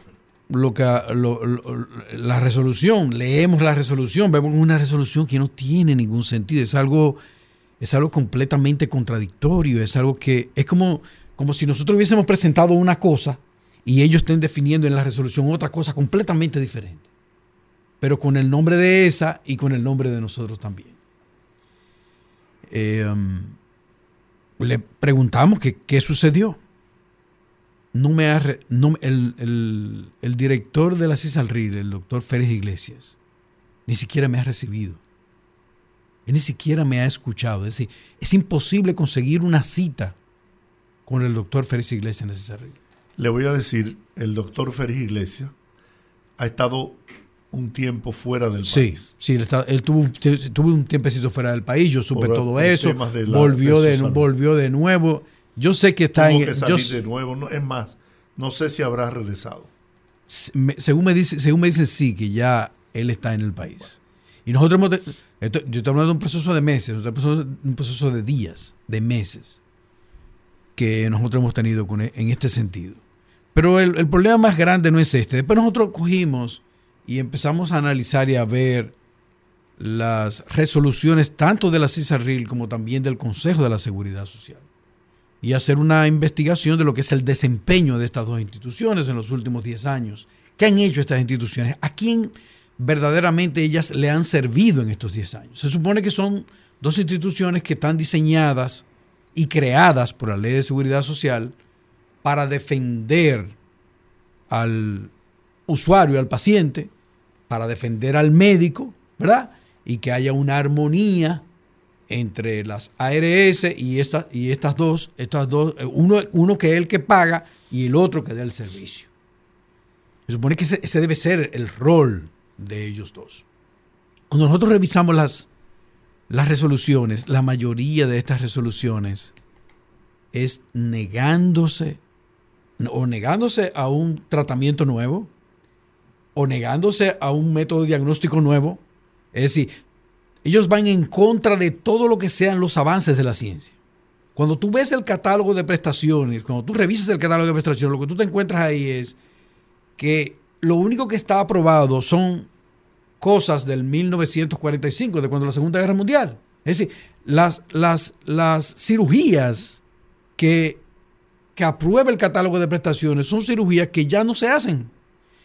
lo que, lo- lo- la resolución, leemos la resolución, vemos una resolución que no tiene ningún sentido, es algo, es algo completamente contradictorio, es algo que es como, como si nosotros hubiésemos presentado una cosa y ellos estén definiendo en la resolución otra cosa completamente diferente, pero con el nombre de esa y con el nombre de nosotros también. Eh, um, le preguntamos qué sucedió. No me no el- el director de la CISALRIL, el doctor Férez Iglesias, ni siquiera me ha recibido. Él ni siquiera me ha escuchado. Es decir, es imposible conseguir una cita con el doctor Férez Iglesias en la CISALRIL. Le voy a decir, el doctor Félix Iglesias ha estado un tiempo fuera del Sí, país. sí, él, está- él tuvo, tuvo un tiempecito fuera del país, yo supe Por- todo eso, temas de la- volvió, de volvió de nuevo. Yo sé que está Tuvo en... que yo salir de nuevo. No, es más, no sé si habrá regresado. me- según me dice, según me dicen sí, que ya él está en el país. Y nosotros hemos, yo estoy hablando de un proceso de meses, un proceso de días, de meses, que nosotros hemos tenido e- en este sentido. Pero el, el problema más grande no es este. Después nosotros cogimos y empezamos a analizar y a ver las resoluciones tanto de la CISARRIL como también del Consejo de la Seguridad Social y hacer una investigación de lo que es el desempeño de estas dos instituciones en los últimos 10 años. ¿Qué han hecho estas instituciones? ¿A quién verdaderamente ellas le han servido en estos 10 años? Se supone que son dos instituciones que están diseñadas y creadas por la Ley de Seguridad Social para defender al usuario, al paciente, para defender al médico, ¿verdad? Y que haya una armonía entre las ARS y, esta- y estas dos, estas dos, eh, uno, uno que es el que paga y el otro que da el servicio. Se supone que ese, ese debe ser el rol de ellos dos. Cuando nosotros revisamos las, las resoluciones, la mayoría de estas resoluciones es negándose o negándose a un tratamiento nuevo o negándose a un método diagnóstico nuevo. Es decir, ellos van en contra de todo lo que sean los avances de la ciencia. Cuando tú ves el catálogo de prestaciones, cuando tú revisas el catálogo de prestaciones, lo que tú te encuentras ahí es que lo único que está aprobado son cosas del 1945, de cuando la Segunda Guerra Mundial. Es decir, las, las, las cirugías que, que aprueba el catálogo de prestaciones son cirugías que ya no se hacen.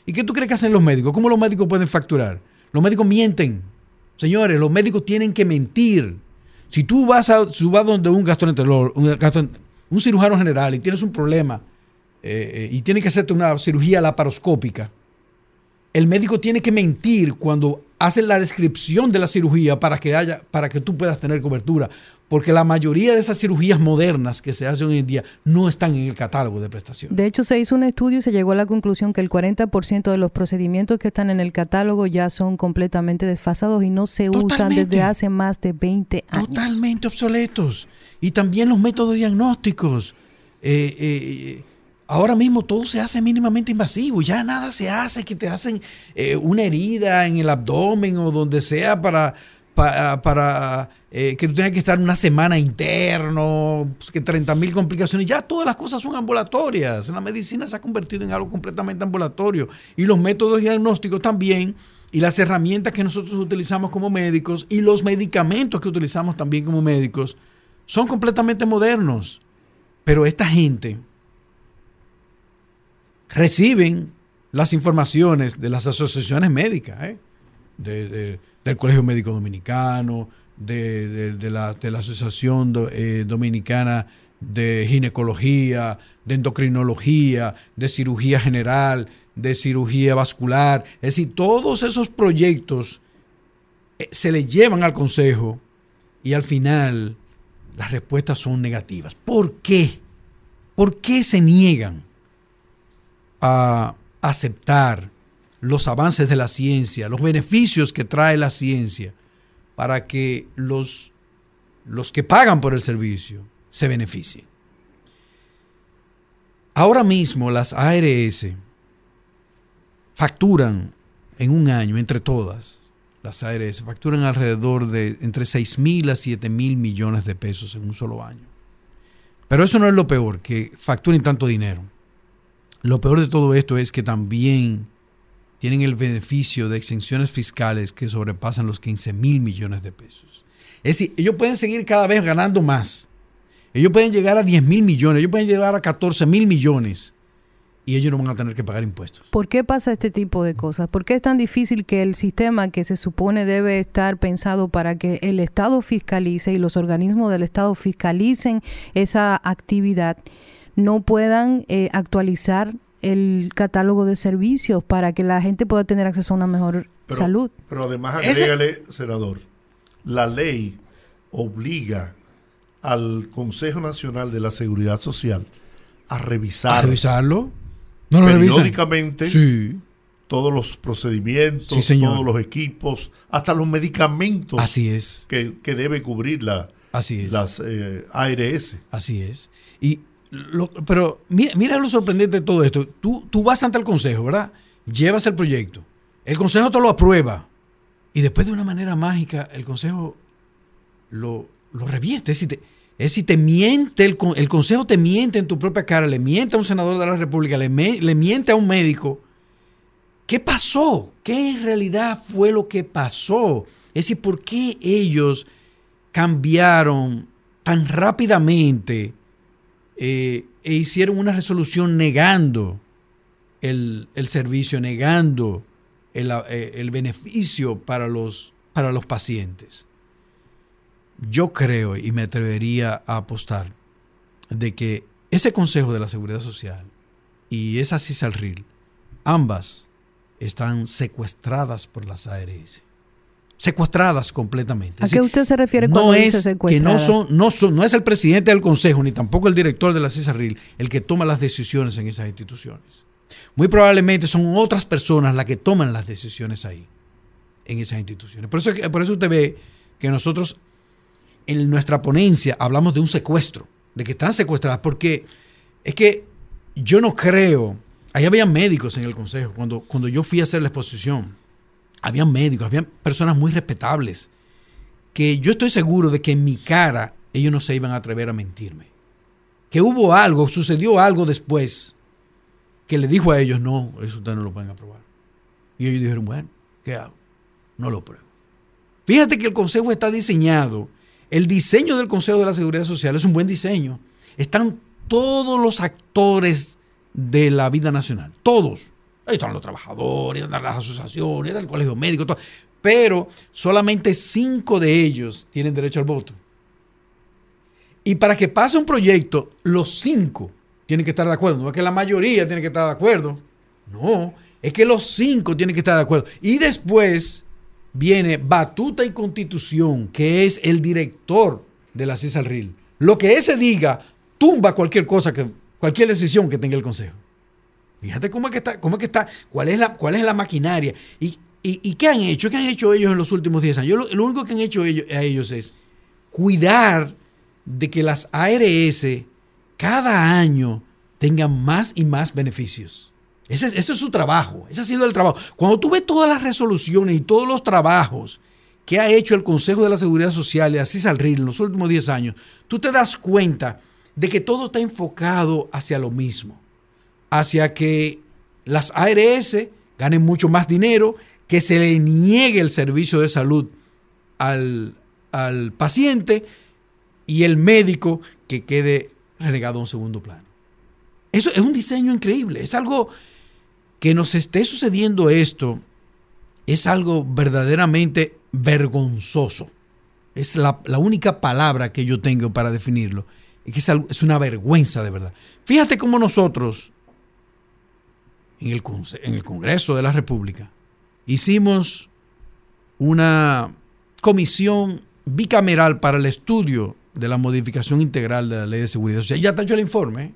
¿Y qué tú crees que hacen los médicos? ¿Cómo los médicos pueden facturar? Los médicos mienten. Señores, los médicos tienen que mentir. Si tú vas a vas donde un gastroenterólogo, un, un cirujano general y tienes un problema eh, eh, y tiene que hacerte una cirugía laparoscópica, el médico tiene que mentir cuando hace la descripción de la cirugía para que haya, para que tú puedas tener cobertura. Porque la mayoría de esas cirugías modernas que se hacen hoy en día no están en el catálogo de prestaciones. De hecho, se hizo un estudio y se llegó a la conclusión que el 40% de los procedimientos que están en el catálogo ya son completamente desfasados y no se usan desde hace más de 20 años. Totalmente obsoletos. Y también los métodos diagnósticos. Eh, eh, ahora mismo todo se hace mínimamente invasivo. Ya nada se hace que te hacen eh, una herida en el abdomen o donde sea para, pa- para eh, que tú tengas que estar una semana interno, pues, que 30 mil complicaciones. Ya todas las cosas son ambulatorias. La medicina se ha convertido en algo completamente ambulatorio. Y los métodos diagnósticos también, y las herramientas que nosotros utilizamos como médicos, y los medicamentos que utilizamos también como médicos, son completamente modernos. Pero esta gente reciben las informaciones de las asociaciones médicas, ¿eh? de- de- del Colegio Médico Dominicano, de, de- la, la Asociación eh, Dominicana de Ginecología, de Endocrinología, de Cirugía General, de Cirugía Vascular. Es decir, todos esos proyectos eh, se le llevan al Consejo y al final las respuestas son negativas. ¿Por qué? ¿Por qué se niegan a aceptar los avances de la ciencia, los beneficios que trae la ciencia para que los, los que pagan por el servicio se beneficien? Ahora mismo las ARS facturan en un año, entre todas, las ARS facturan alrededor de entre 6 mil a 7 mil millones de pesos en un solo año. Pero eso no es lo peor, que facturen tanto dinero. Lo peor de todo esto es que también tienen el beneficio de exenciones fiscales que sobrepasan los 15 mil millones de pesos. Es decir, ellos pueden seguir cada vez ganando más. Ellos pueden llegar a 10 mil millones, ellos pueden llegar a 14 mil millones y ellos no van a tener que pagar impuestos. ¿Por qué pasa este tipo de cosas? ¿Por qué es tan difícil que el sistema que se supone debe estar pensado para que el Estado fiscalice y los organismos del Estado fiscalicen esa actividad no puedan eh, actualizar el catálogo de servicios para que la gente pueda tener acceso a una mejor Pero- salud? Pero además, Ese- agrégale, senador, la ley obliga al Consejo Nacional de la Seguridad Social a revisar ¿A revisarlo? ¿No lo periódicamente Sí, todos los procedimientos, Sí, señor. todos los equipos, hasta los medicamentos así es, que, que debe cubrir la, así es. las eh, ARS. Así es. Y pero mira, mira lo sorprendente de todo esto. Tú, tú vas ante el consejo, ¿verdad? Llevas el proyecto. El consejo te lo aprueba. Y después de una manera mágica, el consejo lo, lo revierte. Es decir, te, es te miente, el, el consejo te miente en tu propia cara, le miente a un senador de la República, le, le miente a un médico. ¿Qué pasó? ¿Qué en realidad fue lo que pasó? Es decir, ¿por qué ellos cambiaron tan rápidamente eh, e hicieron una resolución negando el, el servicio, negando el, eh, el beneficio para los, para los pacientes? Yo creo y me atrevería a apostar de que ese Consejo de la Seguridad Social y esa CISALRIL, ambas están secuestradas por las ARS. Secuestradas completamente. ¿A qué usted se refiere no cuando dice es que no son, no son, no es el presidente del consejo ni tampoco el director de la CISARRIL el que toma las decisiones en esas instituciones. Muy probablemente son otras personas las que toman las decisiones ahí, en esas instituciones. Por eso, por eso usted ve que nosotros en nuestra ponencia hablamos de un secuestro, de que están secuestradas, porque es que yo no creo, ahí había médicos en el consejo, cuando, cuando yo fui a hacer la exposición, habían médicos, habían personas muy respetables, que yo estoy seguro de que en mi cara ellos no se iban a atrever a mentirme. Que hubo algo, sucedió algo después, que le dijo a ellos, no, eso ustedes no lo pueden aprobar. Y ellos dijeron, bueno, ¿qué hago? No lo pruebo. Fíjate que el consejo está diseñado, el diseño del Consejo de la Seguridad Social es un buen diseño. Están todos los actores de la vida nacional, todos. Ahí están los trabajadores, están las asociaciones, está el colegio médico, todo. pero solamente cinco de ellos tienen derecho al voto. Y para que pase un proyecto, los cinco tienen que estar de acuerdo. No es que la mayoría tiene que estar de acuerdo. No, es que los cinco tienen que estar de acuerdo. Y después viene Batuta y Constitución, que es el director de la CISALRIL. Lo que ese diga tumba cualquier cosa, cualquier decisión que tenga el Consejo. Fíjate cómo es que está, cómo es que está, cuál es la, cuál es la maquinaria. Y, y, qué han hecho, qué han hecho ellos en los últimos 10 años. Lo, lo único que han hecho ellos, a ellos es cuidar de que las ARS cada año tengan más y más beneficios. Ese es, ese es su trabajo, ese ha sido el trabajo. Cuando tú ves todas las resoluciones y todos los trabajos que ha hecho el Consejo de la Seguridad Social y así Salril en los últimos 10 años, tú te das cuenta de que todo está enfocado hacia lo mismo, hacia que las ARS ganen mucho más dinero, que se le niegue el servicio de salud al, al paciente y el médico que quede renegado a un segundo plano. Eso es un diseño increíble, es algo que nos esté sucediendo esto, es algo verdaderamente vergonzoso. Es la, la única palabra que yo tengo para definirlo. Es que es, es una vergüenza de verdad. Fíjate cómo nosotros, en el, en el Congreso de la República, hicimos una comisión bicameral para el estudio de la modificación integral de la ley de seguridad social. Ya está hecho el informe.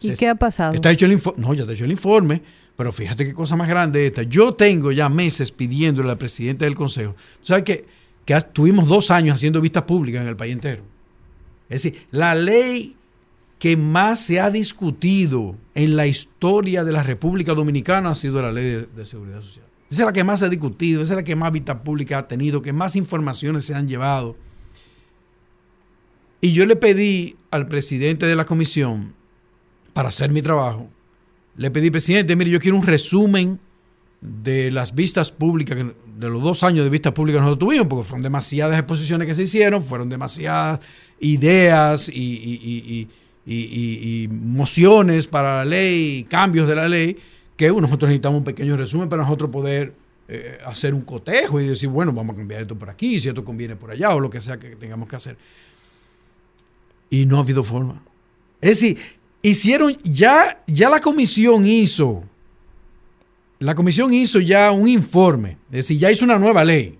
¿Y Se- qué ha pasado? Está hecho el informe. No, ya está hecho el informe. Pero fíjate qué cosa más grande esta. Yo tengo ya meses pidiéndole al presidente del Consejo. ¿Tú sabes que, que tuvimos dos años haciendo vistas públicas en el país entero? Es decir, la ley que más se ha discutido en la historia de la República Dominicana ha sido la ley de, seguridad social. Esa es la que más se ha discutido, esa es la que más vistas públicas ha tenido, que más informaciones se han llevado. Y yo le pedí al presidente de la comisión, para hacer mi trabajo, le pedí, presidente, mire, yo quiero un resumen de las vistas públicas, de los dos años de vistas públicas que nosotros tuvimos, porque fueron demasiadas exposiciones que se hicieron, fueron demasiadas ideas y- y- y- mociones para la ley, cambios de la ley, que nosotros necesitamos un pequeño resumen para nosotros poder eh, hacer un cotejo y decir, bueno, vamos a cambiar esto por aquí, si esto conviene por allá, o lo que sea que tengamos que hacer. Y no ha habido forma. Es decir, hicieron, ya, ya la comisión hizo, la comisión hizo ya un informe, es decir, ya hizo una nueva ley.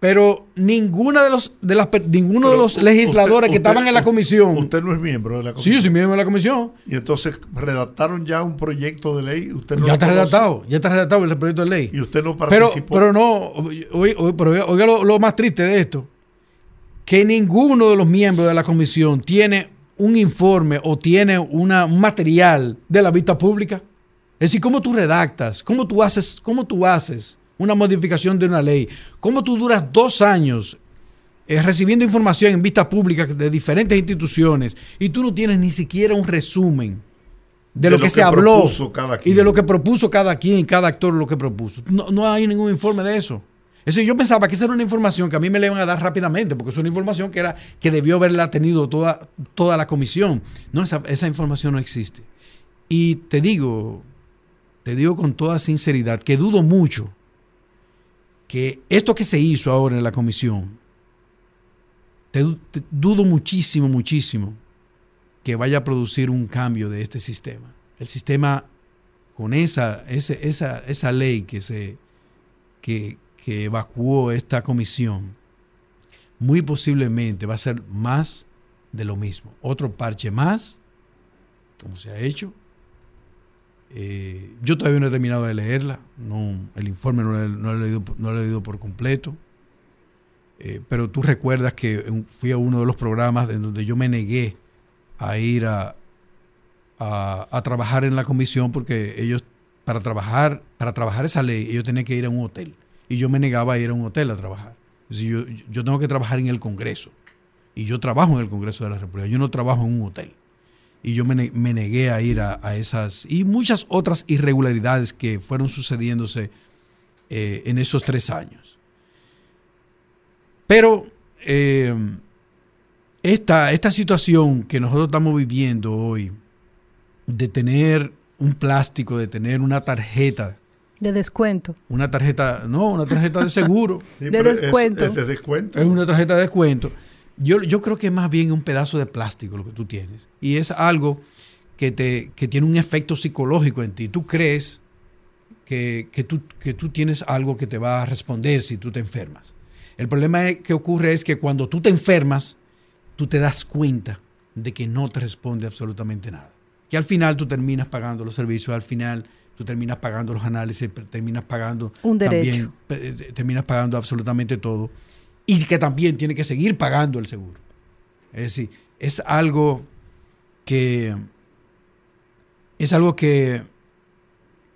Pero ninguna de los, de las, ninguno de Pero los legisladores usted- que estaban en la comisión. Usted no es miembro de la Sí, comisión. yo soy miembro de la comisión. Y entonces redactaron ya un proyecto de ley. Usted no ya está conoce, redactado, ya está redactado el proyecto de ley. Y usted no Pero, participó. pero no, oiga, pero oiga- oiga lo, lo más triste de esto, que ninguno de los miembros de la comisión tiene un informe o tiene una, un material de la vista pública. Es decir, cómo tú redactas, cómo tú haces, cómo tú haces una modificación de una ley, cómo tú duras dos años eh, recibiendo información en vista pública de diferentes instituciones y tú no tienes ni siquiera un resumen de, lo, que, se habló y de lo que propuso cada quien, cada actor lo que propuso. No, no hay ningún informe de eso. Eso yo pensaba que esa era una información que a mí me le iban a dar rápidamente, porque es una información que era que debió haberla tenido toda, toda la comisión. No, esa, esa información no existe. Y te digo, te digo con toda sinceridad que dudo mucho que esto que se hizo ahora en la comisión, te du- te dudo muchísimo, muchísimo que vaya a producir un cambio de este sistema. El sistema con esa, esa, esa ley que, se, que, que evacuó esta comisión, muy posiblemente va a ser más de lo mismo. Otro parche más, como se ha hecho. Eh, yo todavía no he terminado de leerla, no, el informe no no lo he leído, no lo he leído por completo. Eh, pero tú recuerdas que fui a uno de los programas en donde yo me negué a ir a, a, a trabajar en la comisión porque ellos, para trabajar, para trabajar esa ley, ellos tenían que ir a un hotel. Y yo me negaba a ir a un hotel a trabajar. Es decir, yo, yo tengo que trabajar en el Congreso. Y yo trabajo en el Congreso de la República. Yo no trabajo en un hotel. Y yo me, ne- me negué a ir a, a esas y muchas otras irregularidades que fueron sucediéndose eh, en esos tres años. Pero eh, esta, esta situación que nosotros estamos viviendo hoy, de tener un plástico, de tener una tarjeta, De descuento. una tarjeta, no, una tarjeta de seguro, Sí, (laughs) de pero es- descuento. Es, de descuento. es una tarjeta de descuento. Yo, yo creo que es más bien un pedazo de plástico lo que tú tienes. Y es algo que, te, que tiene un efecto psicológico en ti. Tú crees que, que tú, que tú tienes algo que te va a responder si tú te enfermas. El problema que ocurre es que cuando tú te enfermas, tú te das cuenta de que no te responde absolutamente nada. Que al final tú terminas pagando los servicios, al final tú terminas pagando los análisis, terminas pagando Un derecho. también, te- terminas pagando absolutamente todo y que también tiene que seguir pagando el seguro. Es decir, es algo que es algo que,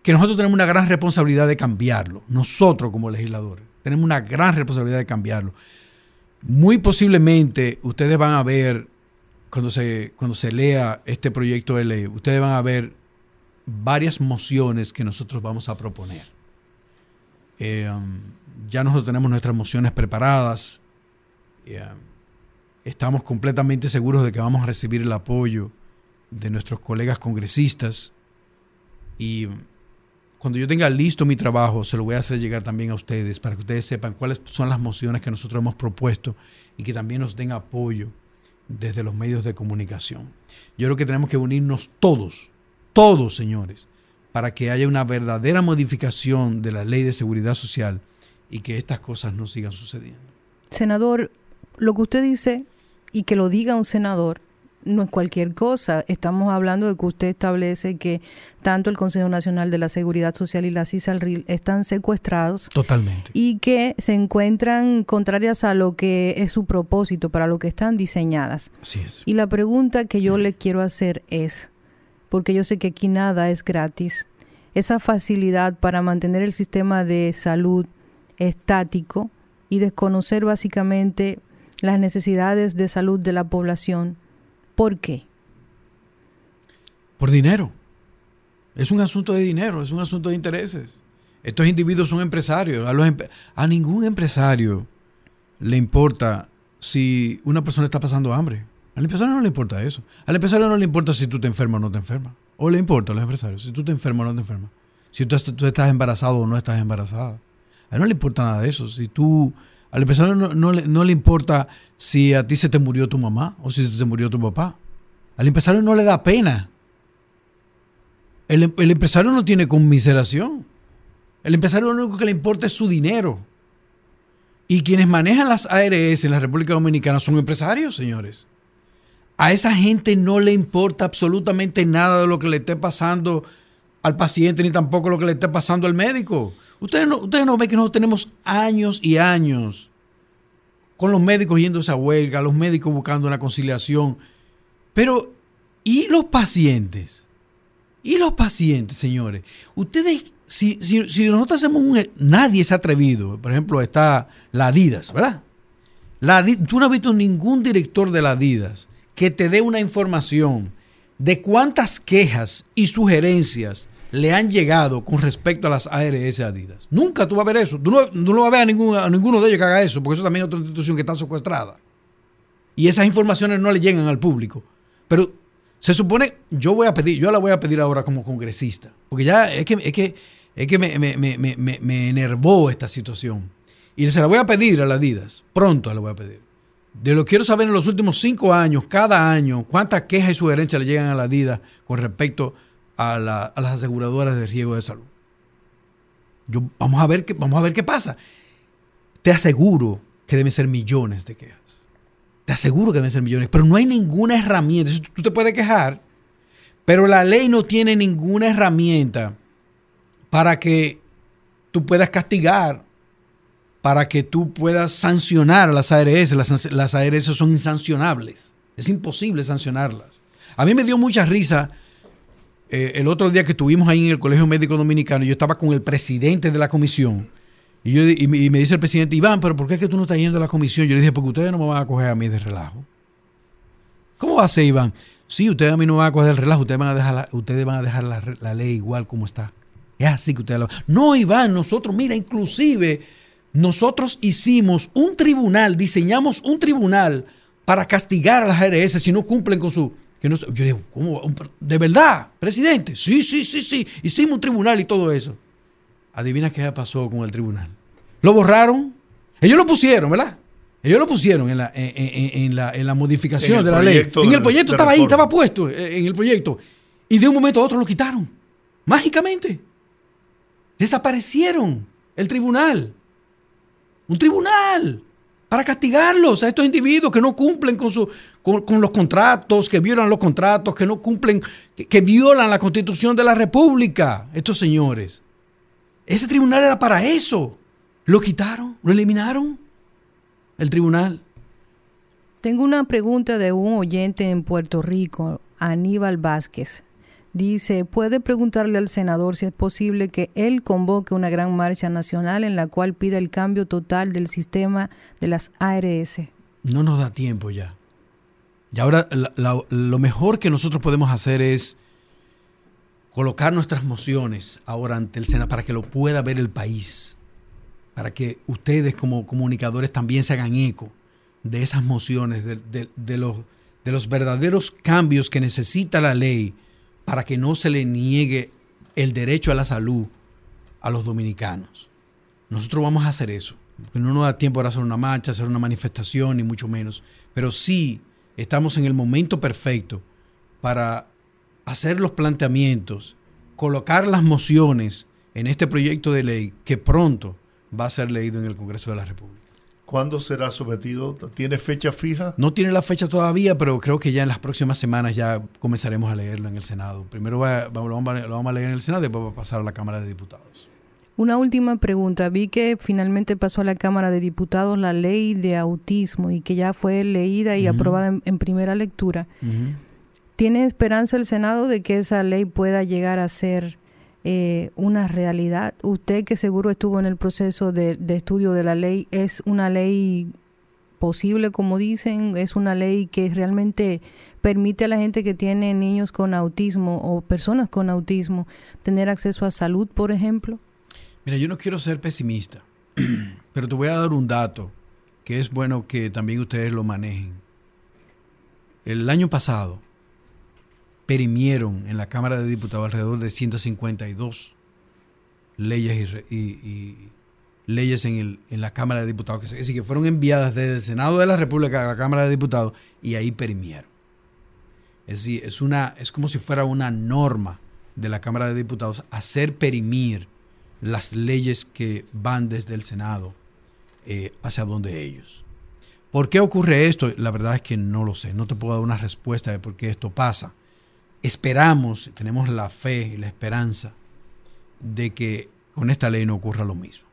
que nosotros tenemos una gran responsabilidad de cambiarlo, nosotros como legisladores. Tenemos una gran responsabilidad de cambiarlo. Muy posiblemente ustedes van a ver, cuando se, cuando se lea este proyecto de ley, ustedes van a ver varias mociones que nosotros vamos a proponer. Eh, um, ya nosotros tenemos nuestras mociones preparadas. Um, estamos completamente seguros de que vamos a recibir el apoyo de nuestros colegas congresistas. Y cuando yo tenga listo mi trabajo, se lo voy a hacer llegar también a ustedes para que ustedes sepan cuáles son las mociones que nosotros hemos propuesto y que también nos den apoyo desde los medios de comunicación. Yo creo que tenemos que unirnos todos, todos, señores, para que haya una verdadera modificación de la ley de seguridad social y que estas cosas no sigan sucediendo. Senador, lo que usted dice y que lo diga un senador no es cualquier cosa. Estamos hablando de que usted establece que tanto el Consejo Nacional de la Seguridad Social y la CISALRIL están secuestrados Totalmente. y que se encuentran contrarias a lo que es su propósito, para lo que están diseñadas. Así es. Y la pregunta que yo le quiero hacer es, porque yo sé que aquí nada es gratis, esa facilidad para mantener el sistema de salud estático y desconocer básicamente las necesidades de salud de la población. ¿Por qué? Por dinero. Es un asunto de dinero, es un asunto de intereses. Estos individuos son empresarios. A, ningún empresario le importa si una persona está pasando hambre. Al empresario no le importa eso. Al empresario no le importa si tú te enfermas o no te enfermas. O le importa a los empresarios si tú te enfermas o no te enfermas. Si tú, tú estás embarazado o no estás embarazada. A él no le importa nada de eso. Si tú, al empresario no, no le, no le importa si a ti se te murió tu mamá o si se te murió tu papá. Al empresario no le da pena. El, el empresario no tiene conmiseración. El empresario lo único que le importa es su dinero. Y quienes manejan las ARS en la República Dominicana son empresarios, señores. A esa gente no le importa absolutamente nada de lo que le esté pasando al paciente, ni tampoco lo que le esté pasando al médico. Ustedes no, ustedes no ven que nosotros tenemos años y años con los médicos yéndose a huelga, los médicos buscando una conciliación. Pero, ¿y los pacientes? ¿Y los pacientes, señores? Ustedes, si, si, si nosotros hacemos un... Nadie se ha atrevido. Por ejemplo, está la Adidas, ¿verdad? La tú no has visto ningún director de la Adidas que te dé una información de cuántas quejas y sugerencias le han llegado con respecto a las ARS Adidas. Nunca tú vas a ver eso. Tú no, tú no vas a ver a, ningún- ninguno de ellos que haga eso, porque eso también es otra institución que está secuestrada. Y esas informaciones no le llegan al público. Pero se supone, yo voy a pedir, yo la voy a pedir ahora como congresista, porque ya es que, es que, es que me, me, me- me enervó esta situación. Y se la voy a pedir a la Adidas, pronto la voy a pedir. De lo que quiero saber en los últimos cinco años, cada año, cuántas quejas y sugerencias le llegan a la Adidas con respecto a, la- a las aseguradoras de riesgo de salud. Yo, vamos, a ver qué, vamos a ver qué pasa. Te aseguro que deben ser millones de quejas. Te aseguro que deben ser millones, pero no hay ninguna herramienta. Tú te puedes quejar, pero la ley no tiene ninguna herramienta para que tú puedas castigar, para que tú puedas sancionar a las ARS. Las, las ARS son insancionables. Es imposible sancionarlas. A mí me dio mucha risa eh, el otro día que estuvimos ahí en el Colegio Médico Dominicano. Yo estaba con el presidente de la comisión. Y, yo, y, me, dice el presidente, Iván, pero ¿por qué es que tú no estás yendo a la comisión? Yo le dije, porque ustedes no me van a coger a mí de relajo. ¿Cómo va a ser, Iván? Sí, ustedes a mí no me van a coger el relajo, ustedes van a dejar la, ustedes van a dejar la, la ley igual como está. Es así que ustedes lo... No, Iván, nosotros, mira, inclusive nosotros hicimos un tribunal, diseñamos un tribunal para castigar a las ARS si no cumplen con su... Que no, yo digo, ¿cómo? ¿De verdad, presidente? Sí, sí, sí, sí. Hicimos un tribunal y todo eso. Adivina qué pasó con el tribunal. Lo borraron. Ellos lo pusieron, ¿verdad? Ellos lo pusieron en la, en, en- en la, en la modificación de la ley. En el proyecto de estaba ahí, estaba puesto eh, en el proyecto. Y de un momento a otro lo quitaron. Mágicamente. Desaparecieron el tribunal. Un tribunal para castigarlos a estos individuos que no cumplen con, con, los contratos, que violan los contratos, que no cumplen, que violan la constitución de la República. Estos señores. Ese tribunal era para eso. Lo quitaron, lo eliminaron. El tribunal. Tengo una pregunta de un oyente en Puerto Rico, Aníbal Vázquez. Dice, puede preguntarle al senador si es posible que él convoque una gran marcha nacional en la cual pida el cambio total del sistema de las ARS. No nos da tiempo ya. Y ahora lo mejor que nosotros podemos hacer es colocar nuestras mociones ahora ante el Senado para que lo pueda ver el país, para que ustedes como comunicadores también se hagan eco de esas mociones, de- de los, de los verdaderos cambios que necesita la ley para que no se le niegue el derecho a la salud a los dominicanos. Nosotros vamos a hacer eso. Porque no nos da tiempo para hacer una marcha, hacer una manifestación, ni mucho menos. Pero sí estamos en el momento perfecto para hacer los planteamientos, colocar las mociones en este proyecto de ley que pronto va a ser leído en el Congreso de la República. ¿Cuándo será sometido? ¿Tiene fecha fija? No tiene la fecha todavía, pero creo que ya en las próximas semanas ya comenzaremos a leerlo en el Senado. Primero va- va- lo, vamos a, lo vamos a leer en el Senado y después va a pasar a la Cámara de Diputados. Una última pregunta. Vi que finalmente pasó a la Cámara de Diputados la ley de autismo y que ya fue leída y aprobada en, en primera lectura. ¿Tiene esperanza el Senado de que esa ley pueda llegar a ser eh, una realidad? Usted que seguro estuvo en el proceso de, de estudio de la ley, ¿es una ley posible, como dicen? ¿Es una ley que realmente permite a la gente que tiene niños con autismo o personas con autismo tener acceso a salud, por ejemplo? Mira, yo no quiero ser pesimista, (clears throat) pero te voy a dar un dato que es bueno que también ustedes lo manejen. El año pasado perimieron en la Cámara de Diputados alrededor de 152 leyes y, y- leyes en, el- en la Cámara de Diputados, es decir, que fueron enviadas desde el Senado de la República a la Cámara de Diputados y ahí perimieron. Es decir, es, una, es como si fuera una norma de la Cámara de Diputados hacer perimir las leyes que van desde el Senado eh, hacia donde ellos. ¿Por qué ocurre esto? La verdad es que no lo sé. No te puedo dar una respuesta de por qué esto pasa. Esperamos, tenemos la fe y la esperanza de que con esta ley no ocurra lo mismo.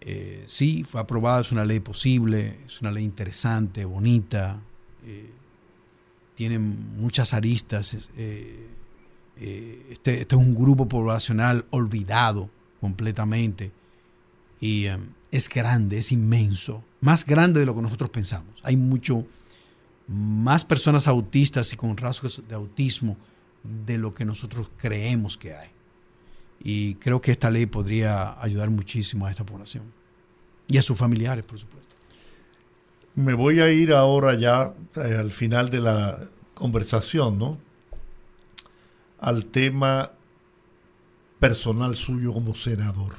Eh, sí, fue aprobada, es una ley posible, es una ley interesante, bonita, eh, tiene muchas aristas. eh, este, este es un grupo poblacional olvidado completamente y eh, es grande, es inmenso, más grande de lo que nosotros pensamos. Hay mucho más personas autistas y con rasgos de autismo de lo que nosotros creemos que hay. Y creo que esta ley podría ayudar muchísimo a esta población y a sus familiares, por supuesto. Me voy a ir ahora ya eh, al final de la conversación, ¿no? Al tema personal suyo como senador.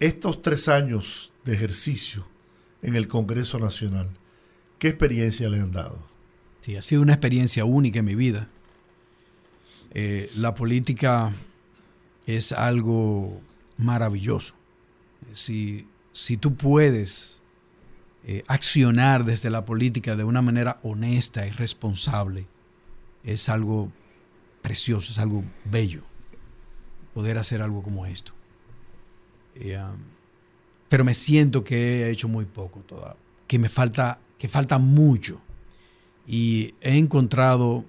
Estos tres años de ejercicio en el Congreso Nacional, ¿qué experiencia le han dado? Sí, ha sido una experiencia única en mi vida. Eh, la política es algo maravilloso. Si, si tú puedes eh, accionar desde la política de una manera honesta y responsable, es algo precioso, es algo bello poder hacer algo como esto. Eh, pero me siento que he hecho muy poco todavía, que me falta, que falta mucho y he encontrado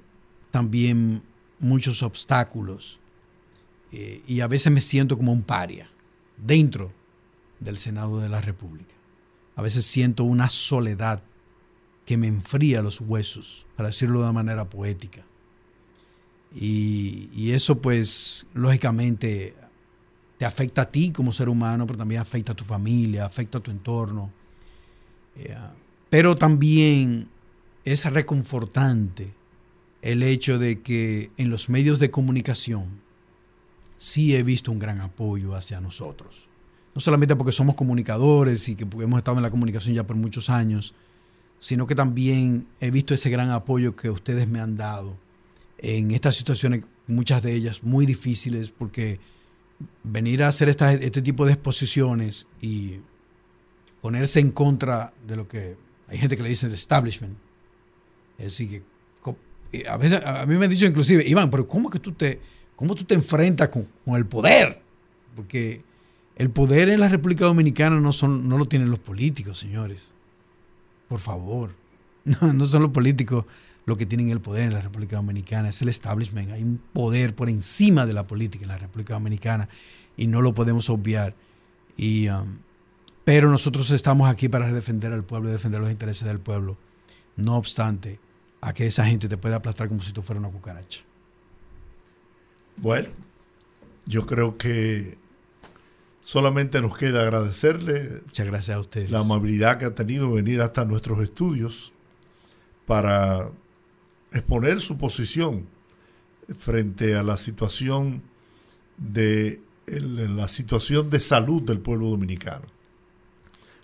también muchos obstáculos eh, y a veces me siento como un paria dentro del Senado de la República. A veces siento una soledad que me enfría los huesos, para decirlo de una manera poética. Y, y eso pues lógicamente te afecta a ti como ser humano, pero también afecta a tu familia, afecta a tu entorno. Eh, pero también es reconfortante el hecho de que en los medios de comunicación sí he visto un gran apoyo hacia nosotros. No solamente porque somos comunicadores y que hemos estado en la comunicación ya por muchos años, sino que también he visto ese gran apoyo que ustedes me han dado en estas situaciones, muchas de ellas muy difíciles, porque venir a hacer este tipo de exposiciones y ponerse en contra de lo que hay gente que le dice el establishment. Es decir, que eh, a veces a mí me han dicho inclusive, Iván, pero ¿cómo que tú te, cómo tú te enfrentas con, con el poder? Porque el poder en la República Dominicana no, son, no lo tienen los políticos, señores. Por favor. (laughs) No, no son los políticos los que tienen el poder en la República Dominicana, es el establishment. Hay un poder por encima de la política en la República Dominicana y no lo podemos obviar. Y, um, pero nosotros estamos aquí para defender al pueblo y defender los intereses del pueblo. No obstante, a que esa gente te pueda aplastar como si tú fueras una cucaracha. Bueno, yo creo que solamente nos queda agradecerle Muchas gracias a ustedes. la amabilidad que ha tenido venir hasta nuestros estudios para exponer su posición frente a la situación de la situación de salud del pueblo dominicano.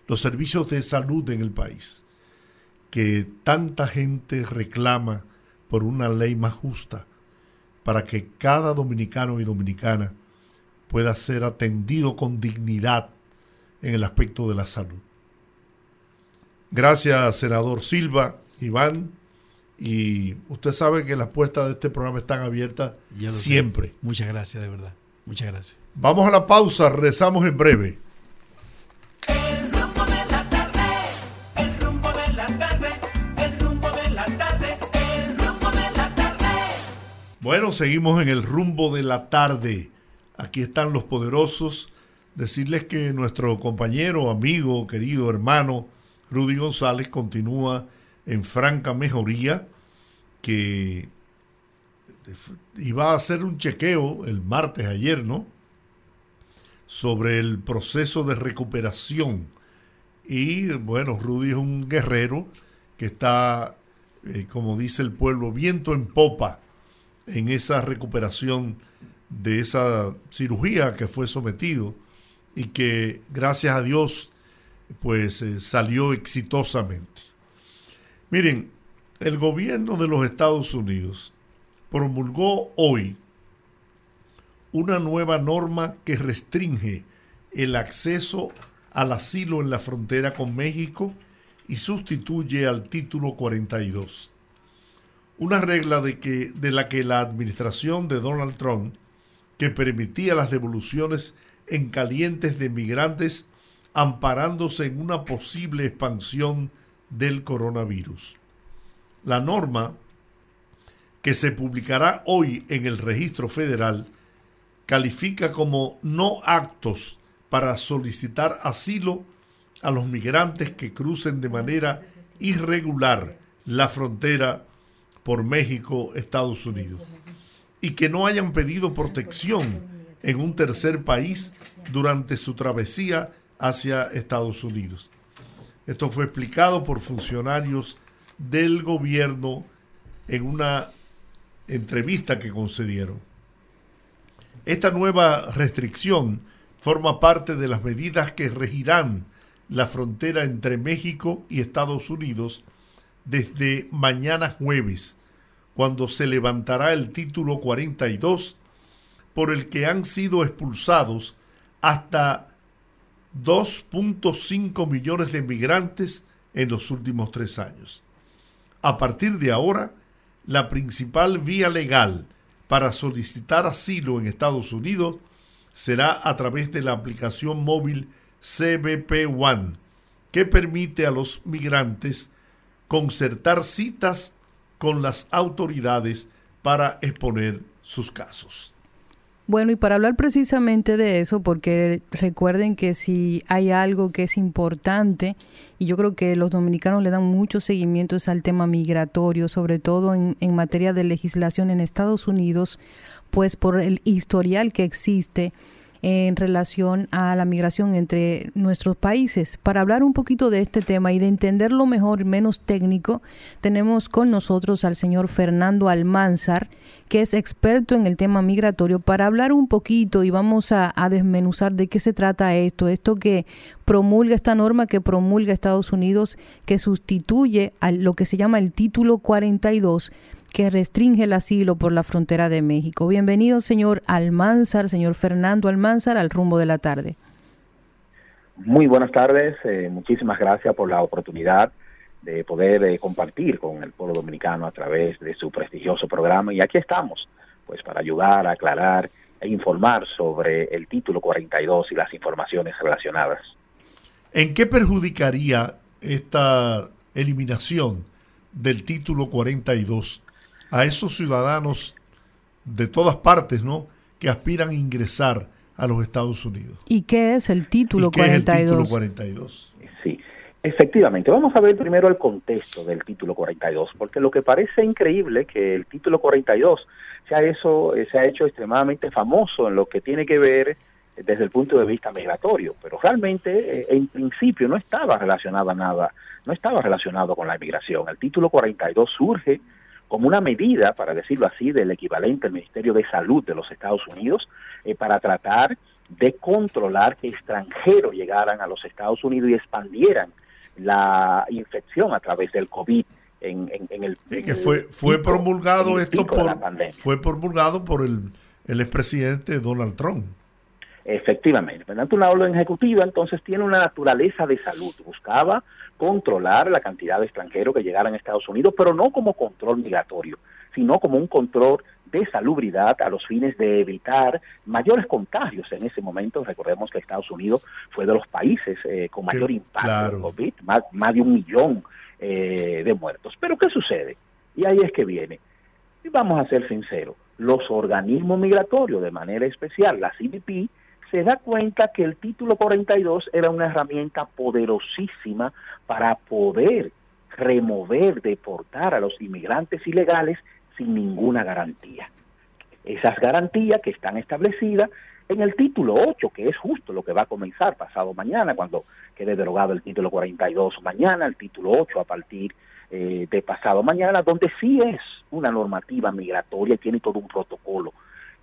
Los servicios de salud en el país que tanta gente reclama por una ley más justa para que cada dominicano y dominicana pueda ser atendido con dignidad en el aspecto de la salud. Gracias, senador Silva, Iván. Y usted sabe que las puertas de este programa están abiertas sé. siempre. Muchas gracias, de verdad. Muchas gracias. Vamos a la pausa, rezamos en breve. Bueno, seguimos en el rumbo de la tarde. Aquí están los poderosos. Decirles que nuestro compañero, amigo, querido hermano, Rudy González, continúa en franca mejoría, que iba a hacer un chequeo el martes ayer, ¿no? Sobre el proceso de recuperación. Y bueno, Rudy es un guerrero que está, eh, como dice el pueblo, viento en popa en esa recuperación de esa cirugía que fue sometido y que gracias a Dios pues eh, salió exitosamente. Miren, el gobierno de los Estados Unidos promulgó hoy una nueva norma que restringe el acceso al asilo en la frontera con México y sustituye al título 42 una regla de, que, de la que la administración de Donald Trump, que permitía las devoluciones en calientes de migrantes amparándose en una posible expansión del coronavirus. La norma, que se publicará hoy en el registro federal, califica como no actos para solicitar asilo a los migrantes que crucen de manera irregular la frontera por México, Estados Unidos, y que no hayan pedido protección en un tercer país durante su travesía hacia Estados Unidos. Esto fue explicado por funcionarios del gobierno en una entrevista que concedieron. Esta nueva restricción forma parte de las medidas que regirán la frontera entre México y Estados Unidos desde mañana jueves, cuando se levantará el título 42 por el que han sido expulsados hasta 2.5 millones de migrantes en los últimos tres años. A partir de ahora, la principal vía legal para solicitar asilo en Estados Unidos será a través de la aplicación móvil CBP One, que permite a los migrantes concertar citas con las autoridades para exponer sus casos. Bueno, y para hablar precisamente de eso, porque recuerden que si hay algo que es importante, y yo creo que los dominicanos le dan mucho seguimiento es al tema migratorio, sobre todo en, en materia de legislación en Estados Unidos, pues por el historial que existe en relación a la migración entre nuestros países. Para hablar un poquito de este tema y de entenderlo mejor, menos técnico, tenemos con nosotros al señor Fernando Almanzar, que es experto en el tema migratorio, para hablar un poquito y vamos a, a desmenuzar de qué se trata esto, esto que promulga esta norma que promulga Estados Unidos, que sustituye a lo que se llama el título 42 que restringe el asilo por la frontera de México. Bienvenido, señor Almanzar, señor Fernando Almanzar, al rumbo de la tarde. Muy buenas tardes, eh, muchísimas gracias por la oportunidad de poder eh, compartir con el pueblo dominicano a través de su prestigioso programa y aquí estamos, pues para ayudar a aclarar e informar sobre el título 42 y las informaciones relacionadas. ¿En qué perjudicaría esta eliminación del título 42 a esos ciudadanos de todas partes, ¿no? Que aspiran a ingresar a los Estados Unidos. ¿Y qué es el título ¿Y qué es el 42? título 42? Sí, efectivamente. Vamos a ver primero el contexto del título 42, porque lo que parece increíble que el título 42 se ha, eso, se ha hecho extremadamente famoso en lo que tiene que ver desde el punto de vista migratorio, pero realmente eh, en principio no estaba relacionado a nada, no estaba relacionado con la inmigración. El título 42 surge como una medida, para decirlo así, del equivalente al Ministerio de Salud de los Estados Unidos, eh, para tratar de controlar que extranjeros llegaran a los Estados Unidos y expandieran la infección a través del COVID en, en- en el Sí, que fue, fue pico- promulgado esto por, fue promulgado por el, el expresidente Donald Trump. Efectivamente, mediante una orden ejecutiva, entonces tiene una naturaleza de salud. Buscaba controlar la cantidad de extranjeros que llegaran a Estados Unidos, pero no como control migratorio, sino como un control de salubridad a los fines de evitar mayores contagios en ese momento. Recordemos que Estados Unidos fue de los países eh, con mayor impacto claro. del COVID, más, más de un millón eh, de muertos. Pero ¿qué sucede? Y ahí es que viene. Y vamos a ser sinceros, los organismos migratorios, de manera especial la CBP, se da cuenta que el título 42 era una herramienta poderosísima para poder remover, deportar a los inmigrantes ilegales sin ninguna garantía. Esas garantías que están establecidas en el título 8, que es justo lo que va a comenzar pasado mañana, cuando quede derogado el título 42 mañana, el título 8 a partir eh, de pasado mañana, donde sí es una normativa migratoria tiene todo un protocolo.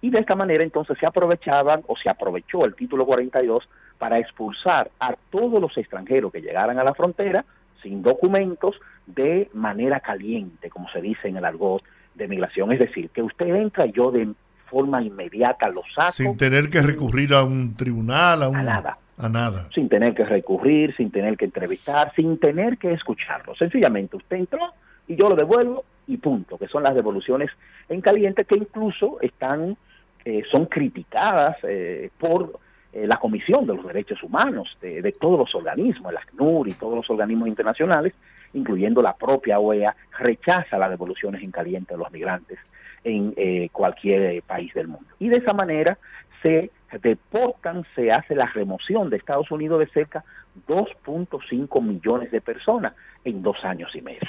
Y de esta manera entonces se aprovechaban o se aprovechó el título 42 para expulsar a todos los extranjeros que llegaran a la frontera sin documentos de manera caliente, como se dice en el argot de migración. Es decir, que usted entra y yo de forma inmediata lo saco Sin tener que recurrir a un tribunal, a un... A nada. A nada. sin tener que recurrir, sin tener que entrevistar, sin tener que escucharlo. Sencillamente usted entró y yo lo devuelvo y punto, que son las devoluciones en caliente que incluso están eh, son criticadas eh, por eh, la Comisión de los Derechos Humanos de, de todos los organismos, el ACNUR y todos los organismos internacionales, incluyendo la propia OEA, rechaza las devoluciones en caliente de los migrantes en eh, cualquier eh, país del mundo. Y de esa manera se deportan, se hace la remoción de Estados Unidos de cerca 2.5 millones de personas en dos años y medio.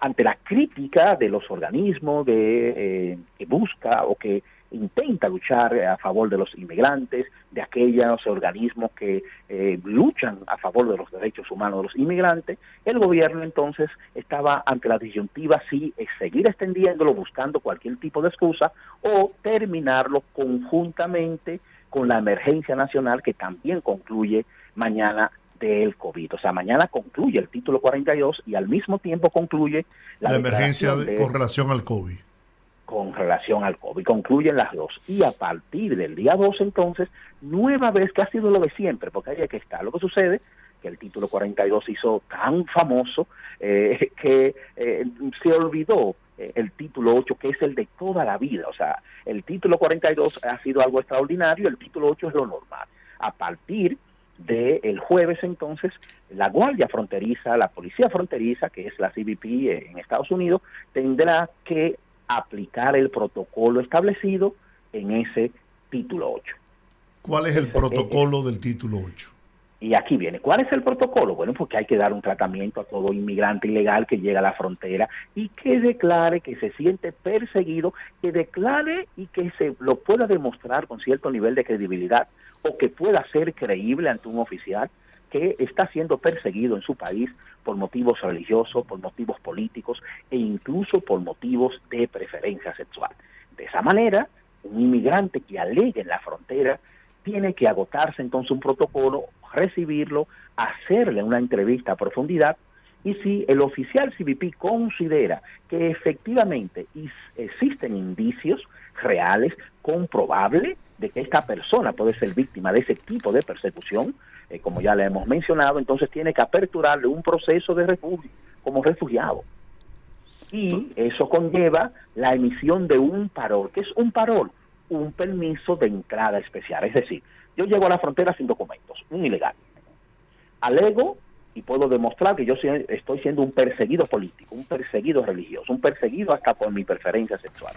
Ante la crítica de los organismos de, eh, que busca o que intenta luchar a favor de los inmigrantes, de aquellos organismos que eh, luchan a favor de los derechos humanos de los inmigrantes, el gobierno entonces estaba ante la disyuntiva si es seguir extendiéndolo buscando cualquier tipo de excusa o terminarlo conjuntamente con la emergencia nacional que también concluye mañana del COVID. O sea, mañana concluye el título 42 y al mismo tiempo concluye la, La, emergencia declaración de- de- con relación al COVID. con relación al COVID. Concluyen las dos. Y a partir del día 2, entonces, nueva vez que ha sido lo de siempre, porque ahí que está. Lo que sucede que el título 42 se hizo tan famoso eh, (laughs) que eh, se olvidó eh, el título 8, que es el de toda la vida. O sea, el título 42 ha sido algo extraordinario, el título 8 es lo normal. A partir del jueves, entonces, la Guardia Fronteriza, la Policía Fronteriza, que es la CBP en Estados Unidos, tendrá que aplicar el protocolo establecido en ese título 8. ¿Cuál es el protocolo del título 8? Y aquí viene, ¿cuál es el protocolo? Bueno, porque hay que dar un tratamiento a todo inmigrante ilegal que llega a la frontera y que declare que se siente perseguido, que declare y que se lo pueda demostrar con cierto nivel de credibilidad o que pueda ser creíble ante un oficial que está siendo perseguido en su país por motivos religiosos, por motivos políticos e incluso por motivos de preferencia sexual. De esa manera, un inmigrante que alegue en la frontera tiene que agotarse entonces un protocolo, recibirlo, hacerle una entrevista a profundidad y si el oficial CBP considera que efectivamente is- existen indicios reales, comprobables, de que esta persona puede ser víctima de ese tipo de persecución, eh, como ya le hemos mencionado, entonces tiene que aperturarle un proceso de refugio como refugiado. Y eso conlleva la emisión de un parol. ¿Qué es un parol? Un permiso de entrada especial. Es decir, yo llego a la frontera sin documentos, un ilegal. Alego y puedo demostrar que yo estoy siendo un perseguido político, un perseguido religioso, un perseguido hasta por mi preferencia sexual.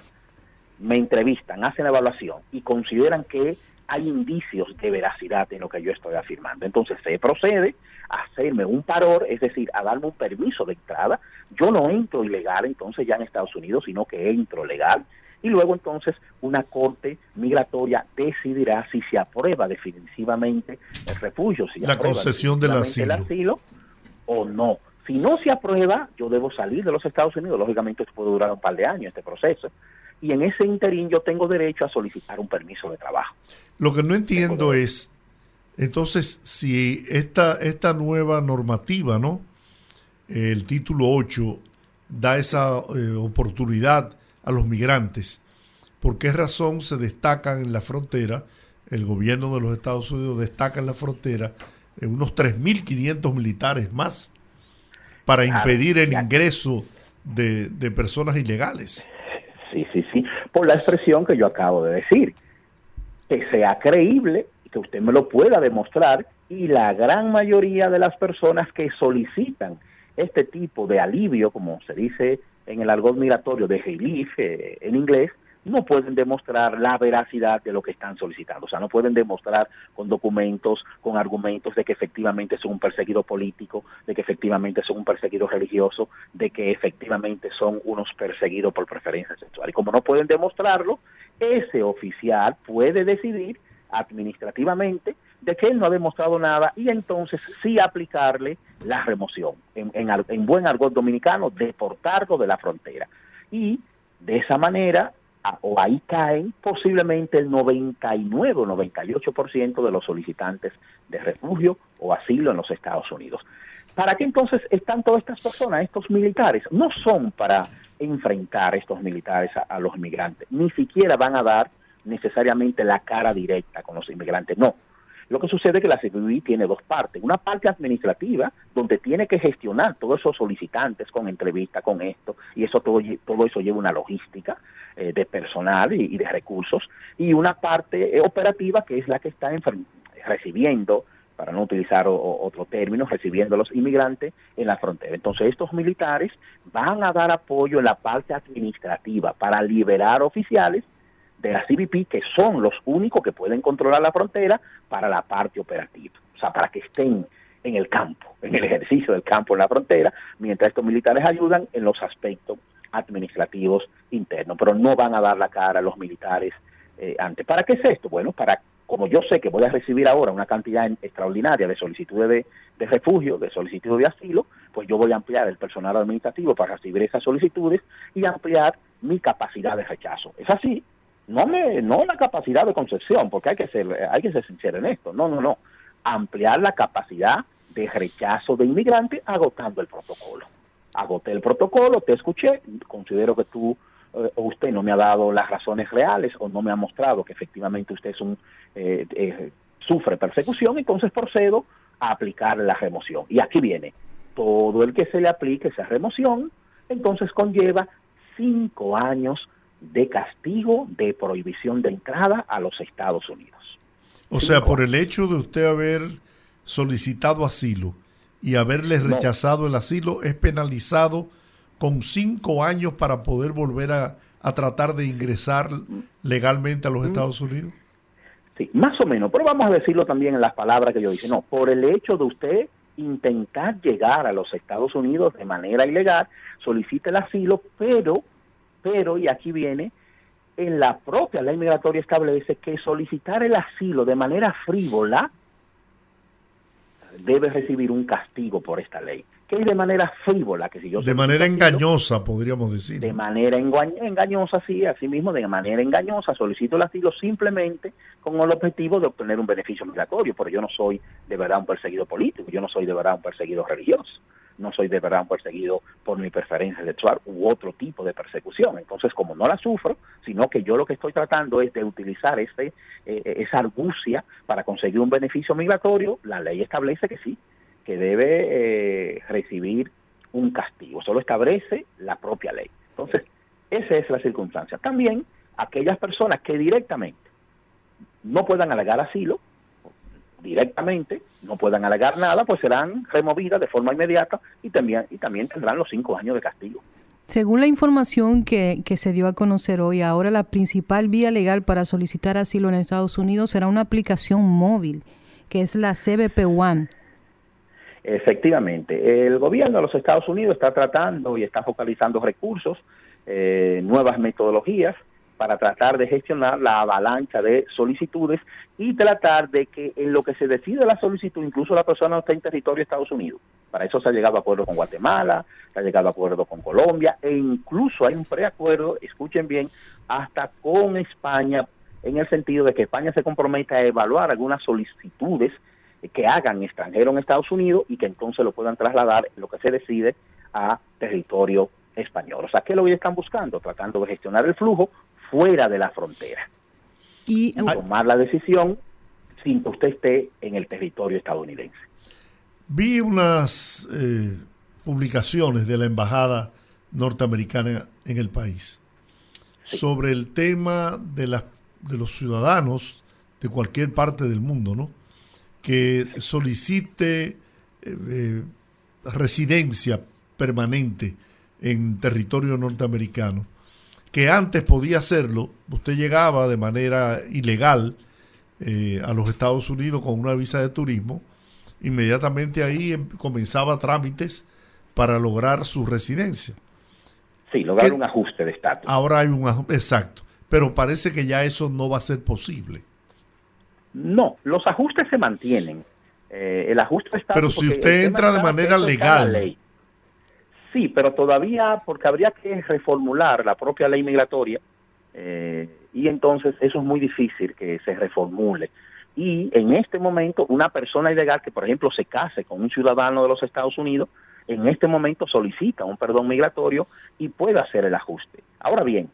Me entrevistan, hacen la evaluación y consideran que hay indicios de veracidad en lo que yo estoy afirmando. Entonces se procede a hacerme un paror, es decir, a darme un permiso de entrada. Yo no entro ilegal entonces ya en Estados Unidos, sino que entro legal. Y luego entonces una corte migratoria decidirá si se aprueba definitivamente el refugio, si La concesión del asilo o no. Si no se aprueba, yo debo salir de los Estados Unidos. Lógicamente esto puede durar un par de años este proceso. Y en ese interín yo tengo derecho a solicitar un permiso de trabajo. Lo que no entiendo es, entonces, si esta, esta nueva normativa, ¿no? El título 8 da esa eh, oportunidad a los migrantes, ¿por qué razón se destacan en la frontera? El gobierno de los Estados Unidos destaca en la frontera eh, unos 3.500 militares más para Claro, impedir el ingreso de, de personas ilegales. Sí, sí, sí. Por la expresión que yo acabo de decir. Que sea creíble, que usted me lo pueda demostrar y la gran mayoría de las personas que solicitan este tipo de alivio, como se dice en el argot migratorio de relief eh, en inglés, no pueden demostrar la veracidad de lo que están solicitando. O sea, no pueden demostrar con documentos, con argumentos de que efectivamente son un perseguido político, de que efectivamente son un perseguido religioso, de que efectivamente son unos perseguidos por preferencia sexual. Y como no pueden demostrarlo, ese oficial puede decidir administrativamente de que él no ha demostrado nada y entonces sí aplicarle la remoción. En, en en buen argot dominicano, deportarlo de la frontera. Y de esa manera, o ahí caen posiblemente el 99 o 98% de los solicitantes de refugio o asilo en los Estados Unidos. ¿Para qué entonces están todas estas personas, estos militares? No son para enfrentar estos militares a, a los inmigrantes, ni siquiera van a dar necesariamente la cara directa con los inmigrantes, no. Lo que sucede es que la CBI tiene dos partes. Una parte administrativa, donde tiene que gestionar todos esos solicitantes con entrevista, con esto, y eso todo, todo eso lleva una logística eh, de personal y, de recursos. Y una parte eh, operativa, que es la que está recibiendo, para no utilizar o- otro término, recibiendo a los inmigrantes en la frontera. Entonces, estos militares van a dar apoyo en la parte administrativa para liberar oficiales de la CBP, que son los únicos que pueden controlar la frontera para la parte operativa, o sea, para que estén en el campo, en el ejercicio del campo en la frontera, mientras estos militares ayudan en los aspectos administrativos internos, pero no van a dar la cara a los militares eh, antes. ¿Para qué es esto? Bueno, para, como yo sé que voy a recibir ahora una cantidad extraordinaria de solicitudes de, de refugio, de solicitudes de asilo, pues yo voy a ampliar el personal administrativo para recibir esas solicitudes y ampliar mi capacidad de rechazo. Es así, no me no la capacidad de concesión porque hay que ser hay que ser sincero en esto. No no no. Ampliar la capacidad de rechazo de inmigrantes agotando el protocolo. Agoté el protocolo te escuché considero que tú eh, usted no me ha dado las razones reales o no me ha mostrado que efectivamente usted es un eh, eh, sufre persecución entonces procedo a aplicar la remoción. Y aquí viene todo el que se le aplique esa remoción entonces conlleva cinco años de castigo de prohibición de entrada a los Estados Unidos. O sea, por el hecho de usted haber solicitado asilo y haberle No. rechazado el asilo, es penalizado con cinco años para poder volver a, a tratar de ingresar legalmente a los Estados Unidos. Sí, más o menos, pero vamos a decirlo también en las palabras que yo dije. No, por el hecho de usted intentar llegar a los Estados Unidos de manera ilegal, solicita el asilo, pero, pero, y aquí viene, en la propia ley migratoria establece que solicitar el asilo de manera frívola debe recibir un castigo por esta ley. Que es de manera frívola, que si yo De manera asilo, engañosa, podríamos decir. de manera engañosa, sí, así mismo, de manera engañosa, solicito el asilo simplemente con el objetivo de obtener un beneficio migratorio, pero yo no soy de verdad un perseguido político, yo no soy de verdad un perseguido religioso, no soy de verdad perseguido por mi preferencia sexual u otro tipo de persecución. Entonces, como no la sufro, sino que yo lo que estoy tratando es de utilizar este, eh, esa argucia para conseguir un beneficio migratorio, la ley establece que sí, que debe eh, recibir un castigo. Eso lo establece la propia ley. Entonces, esa es la circunstancia. También aquellas personas que directamente no puedan alegar asilo, directamente, no puedan alegar nada, pues serán removidas de forma inmediata y también, y también tendrán los cinco años de castigo. Según la información que, que se dio a conocer hoy, ahora la principal vía legal para solicitar asilo en Estados Unidos será una aplicación móvil, que es la CBP One. Efectivamente, el gobierno de los Estados Unidos está tratando y está focalizando recursos, eh, nuevas metodologías para tratar de gestionar la avalancha de solicitudes y tratar de que en lo que se decide la solicitud, incluso la persona no esté en territorio de Estados Unidos. Para eso se ha llegado a acuerdo con Guatemala, se ha llegado a acuerdo con Colombia e incluso hay un preacuerdo, escuchen bien, hasta con España en el sentido de que España se comprometa a evaluar algunas solicitudes que hagan extranjeros en Estados Unidos y que entonces lo puedan trasladar lo que se decide a territorio español. O sea, ¿qué lo que están buscando? Tratando de gestionar el flujo fuera de la frontera. Y tomar la decisión sin que usted esté en el territorio estadounidense. Vi unas eh, publicaciones de la embajada norteamericana en el país sobre el tema de, las de los ciudadanos de cualquier parte del mundo, ¿no? Que solicite eh, eh, residencia permanente en territorio norteamericano, que antes podía hacerlo, usted llegaba de manera ilegal eh, a los Estados Unidos con una visa de turismo, inmediatamente ahí em- comenzaba trámites para lograr su residencia. Sí, lograr un ajuste de estatus. Ahora hay un aj- exacto, pero parece que ya eso no va a ser posible. No, los ajustes se mantienen. Eh, el ajuste de estatus. Pero si usted entra de manera legal. Sí, pero todavía, porque habría que reformular la propia ley migratoria, eh, y entonces eso es muy difícil que se reformule. Y en este momento, una persona ilegal que, por ejemplo, se case con un ciudadano de los Estados Unidos, en este momento solicita un perdón migratorio y puede hacer el ajuste. Ahora bien,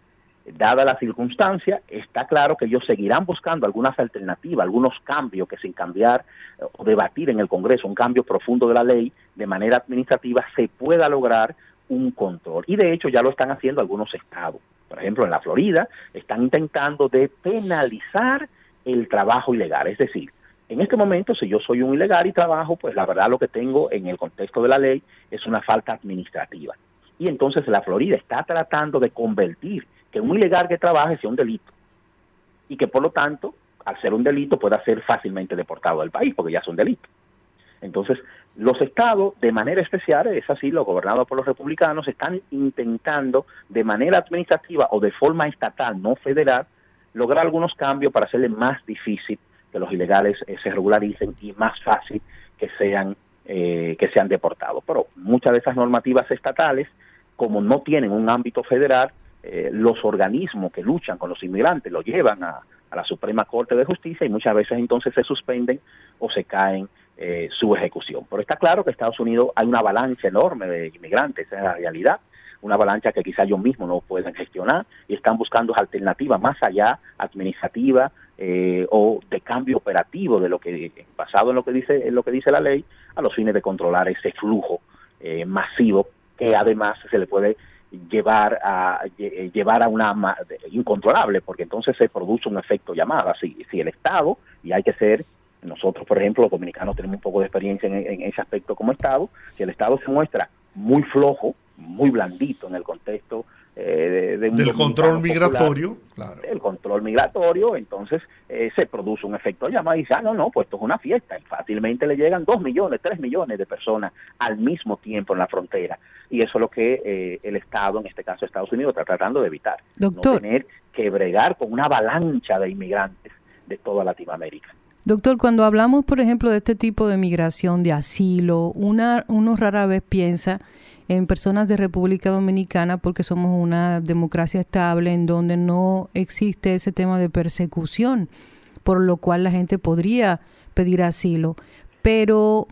dada la circunstancia, está claro que ellos seguirán buscando algunas alternativas, algunos cambios que sin cambiar eh, o debatir en el Congreso, un cambio profundo de la ley de manera administrativa, se pueda lograr un control. Y de hecho ya lo están haciendo algunos estados. Por ejemplo, en la Florida están intentando de penalizar el trabajo ilegal. Es decir, en este momento, si yo soy un ilegal y trabajo, pues la verdad lo que tengo en el contexto de la ley es una falta administrativa. Y entonces la Florida está tratando de convertir que un ilegal que trabaje sea un delito. Y que por lo tanto, al ser un delito, pueda ser fácilmente deportado del país, porque ya es un delito. Entonces, los estados, de manera especial, es así, los gobernados por los republicanos, están intentando de manera administrativa o de forma estatal, no federal, lograr algunos cambios para hacerle más difícil que los ilegales eh, se regularicen y más fácil que sean eh, que sean deportados. Pero muchas de esas normativas estatales, como no tienen un ámbito federal, eh, los organismos que luchan con los inmigrantes lo llevan a, la Suprema Corte de Justicia y muchas veces entonces se suspenden o se caen eh, su ejecución. Pero está claro que en Estados Unidos hay una avalancha enorme de inmigrantes, esa es la realidad, una avalancha que quizá ellos mismos no pueden gestionar y están buscando alternativas más allá, administrativa eh, o de cambio operativo de lo que, basado en lo que dice, en lo que dice la ley, a los fines de controlar ese flujo eh, masivo que además se le puede llevar a lle- llevar a una incontrolable porque entonces se produce un efecto llamada. Si, si el Estado y hay que ser nosotros por ejemplo los dominicanos tenemos un poco de experiencia en, en ese aspecto como Estado si el Estado se muestra muy flojo muy blandito en el contexto eh, de, de un Del control popular, migratorio, claro. el control migratorio, entonces eh, se produce un efecto llamada y dice, ah, no, no, pues esto es una fiesta. Y fácilmente le llegan dos millones, tres millones de personas al mismo tiempo en la frontera. Y eso es lo que eh, el Estado, en este caso Estados Unidos, está tratando de evitar. Doctor. No tener que bregar con una avalancha de inmigrantes de toda Latinoamérica. Doctor, cuando hablamos, por ejemplo, de este tipo de migración, de asilo, una, uno rara vez piensa en personas de República Dominicana porque somos una democracia estable en donde no existe ese tema de persecución, por lo cual la gente podría pedir asilo. Pero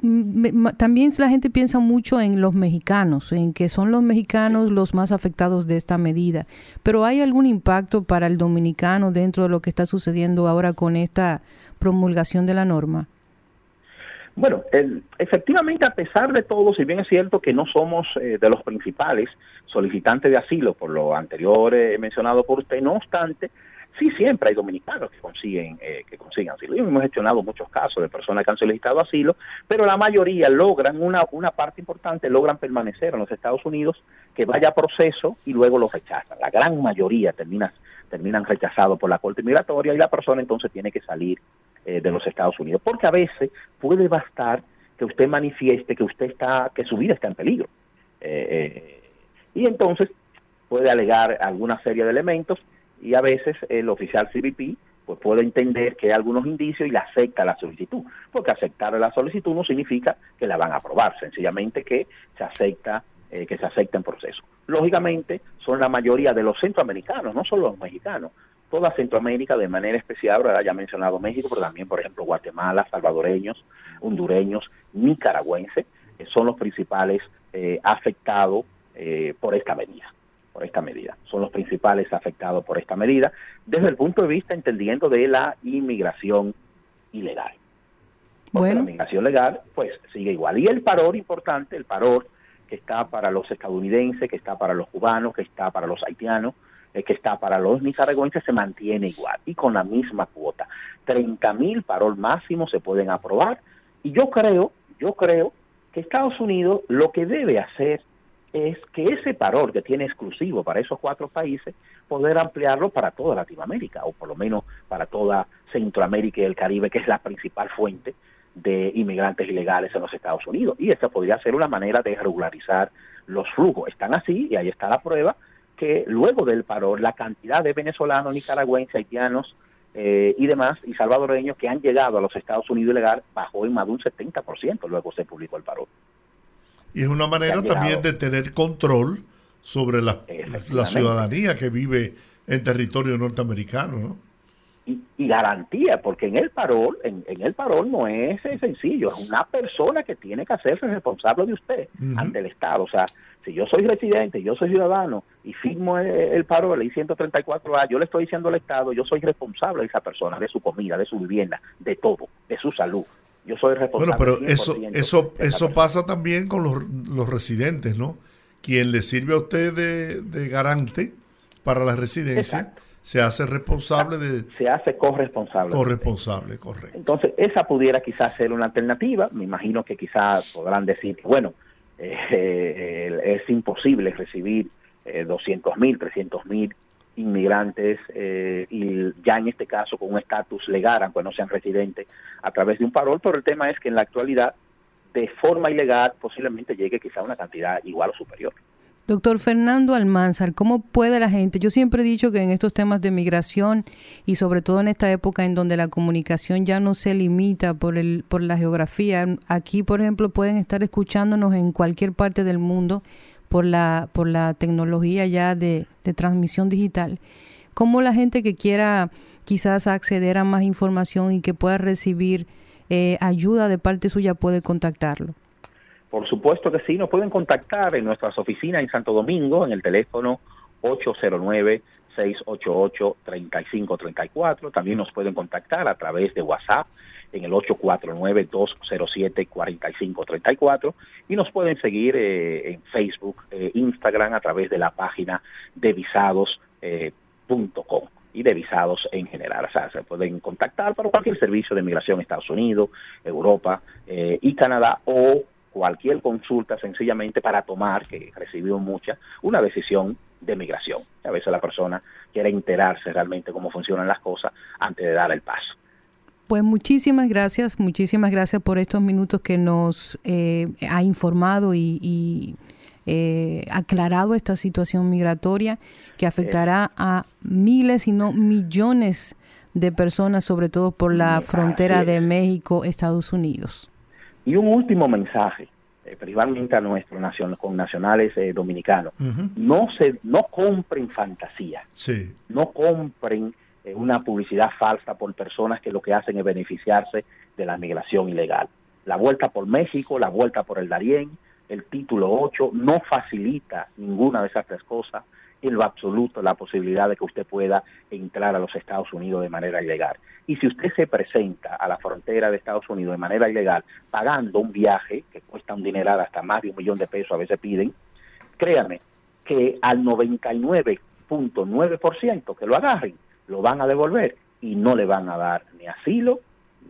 mm, también la gente piensa mucho en los mexicanos, en que son los mexicanos los más afectados de esta medida. Pero ¿hay algún impacto para el dominicano dentro de lo que está sucediendo ahora con esta promulgación de la norma? Bueno, el- efectivamente, a pesar de todo, si bien es cierto que no somos eh, de los principales solicitantes de asilo, por lo anterior eh, mencionado por usted, no obstante, Sí, siempre hay dominicanos que consiguen eh, que consiguen asilo. Y hemos gestionado muchos casos de personas que han solicitado asilo, pero la mayoría logran una, una parte importante, logran permanecer en los Estados Unidos, que vaya a proceso y luego los rechazan. La gran mayoría termina, terminan rechazados por la Corte Migratoria y la persona entonces tiene que salir eh, de los Estados Unidos. Porque a veces puede bastar que usted manifieste que usted está, que su vida está en peligro. Eh, eh, y entonces puede alegar alguna serie de elementos y a veces el oficial CBP pues puede entender que hay algunos indicios y le acepta la solicitud, porque aceptar la solicitud no significa que la van a aprobar, sencillamente que se acepta eh, que se acepta en proceso. Lógicamente son la mayoría de los centroamericanos, no solo los mexicanos, toda Centroamérica de manera especial, ahora ya mencionado México, pero también por ejemplo Guatemala, salvadoreños, hondureños, nicaragüenses, eh, son los principales eh, afectados eh, por esta medida por esta medida. Son los principales afectados por esta medida desde el punto de vista entendiendo de la inmigración ilegal. Porque Bueno. la inmigración legal pues sigue igual. Y el paror importante, el paror que está para los estadounidenses, que está para los cubanos, que está para los haitianos, que está para los nicaragüenses, se mantiene igual y con la misma cuota. 30 mil parol máximo se pueden aprobar y yo creo, yo creo que Estados Unidos lo que debe hacer es que ese parol que tiene exclusivo para esos cuatro países, poder ampliarlo para toda Latinoamérica, o por lo menos para toda Centroamérica y el Caribe, que es la principal fuente de inmigrantes ilegales en los Estados Unidos. Y esa podría ser una manera de regularizar los flujos. Están así, y ahí está la prueba, que luego del parol, la cantidad de venezolanos, nicaragüenses, haitianos eh, y demás, y salvadoreños que han llegado a los Estados Unidos ilegal bajó en más de un 70%, luego se publicó el parol. Y es una manera también de tener control sobre la, la ciudadanía que vive en territorio norteamericano, ¿no? Y, y garantía, porque en el parol, en, en el parol no es eh, sencillo, es una persona que tiene que hacerse responsable de usted ante el Estado. O sea, si yo soy residente, yo soy ciudadano y firmo el, el parol, y 134A, yo le estoy diciendo al Estado, yo soy responsable de esa persona, de su comida, de su vivienda, de todo, de su salud. Yo soy responsable. Bueno, pero eso, 100% eso, eso pasa también con los, los residentes, ¿no? Quien le sirve a usted de, de garante para la residencia Exacto. Se hace responsable de Se hace corresponsable. corresponsable, correcto. Entonces, esa pudiera quizás ser una alternativa. Me imagino que quizás podrán decir bueno, eh, eh, es imposible recibir eh, 200 mil, 300 mil inmigrantes eh, y ya en este caso con un estatus legal, aunque no sean residentes, a través de un parol, pero el tema es que en la actualidad, de forma ilegal, posiblemente llegue quizá una cantidad igual o superior. Doctor Fernando Almanzar, ¿cómo puede la gente? Yo siempre he dicho que en estos temas de migración y sobre todo en esta época en donde la comunicación ya no se limita por, el, por la geografía, aquí por ejemplo pueden estar escuchándonos en cualquier parte del mundo por la, por la tecnología ya de, de transmisión digital. ¿Cómo la gente que quiera quizás acceder a más información y que pueda recibir eh, ayuda de parte suya puede contactarlo? Por supuesto que sí, nos pueden contactar en nuestras oficinas en Santo Domingo en el teléfono 809-688-3534. También nos pueden contactar a través de WhatsApp en el 849-207-4534 y nos pueden seguir eh, en Facebook, eh, Instagram a través de la página de visados.com y de visados en general. O sea, se pueden contactar para cualquier servicio de migración Estados Unidos, Europa eh, y Canadá o cualquier consulta sencillamente para tomar, que recibimos muchas, una decisión de migración. A veces la persona quiere enterarse realmente cómo funcionan las cosas antes de dar el paso. Pues muchísimas gracias, muchísimas gracias por estos minutos que nos eh, ha informado y, y, eh, aclarado esta situación migratoria que afectará a miles y no millones de personas, sobre todo por la frontera de México, Estados Unidos. Y un último mensaje, eh, principalmente a nuestros nacion- con nacionales eh, dominicanos. No, se, no compren fantasía. Sí, no compren eh, una publicidad falsa por personas que lo que hacen es beneficiarse de la migración ilegal. La vuelta por México, la vuelta por el Darién, el título 8 no facilita ninguna de esas tres cosas en lo absoluto la posibilidad de que usted pueda entrar a los Estados Unidos de manera ilegal. Y si usted se presenta a la frontera de Estados Unidos de manera ilegal pagando un viaje que cuesta un dineral hasta más de un millón de pesos a veces piden, créame que al 99.9% que lo agarren lo van a devolver y no le van a dar ni asilo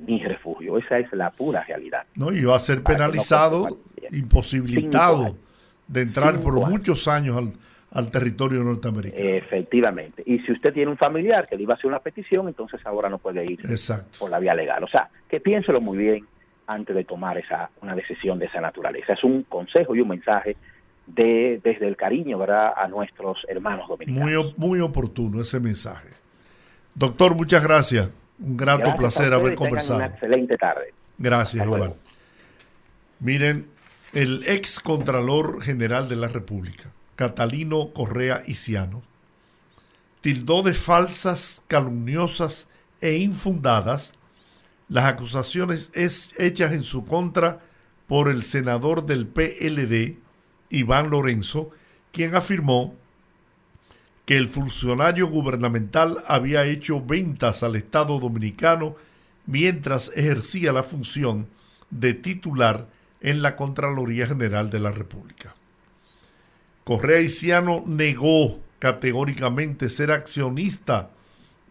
ni refugio. Esa es la pura realidad. No, y va a ser no penalizado, imposibilitado Cinco de entrar Cinco por años. muchos años al, al territorio norteamericano. Efectivamente. Y si usted tiene un familiar que le iba a hacer una petición, entonces ahora no puede ir Exacto. por la vía legal. O sea, que piénselo muy bien antes de tomar esa una decisión de esa naturaleza. Es un consejo y un mensaje de desde el cariño, ¿verdad?, a nuestros hermanos dominicanos. Muy, muy oportuno ese mensaje. Doctor, muchas gracias. Un grato Gracias placer haber conversado. Una excelente tarde. Gracias, igual. Miren, el ex Contralor General de la República, Catalino Correa Iciano, tildó de falsas, calumniosas e infundadas las acusaciones es- hechas en su contra por el senador del PLD, Iván Lorenzo, quien afirmó que el funcionario gubernamental había hecho ventas al Estado dominicano mientras ejercía la función de titular en la Contraloría General de la República. Correa Iciano negó categóricamente ser accionista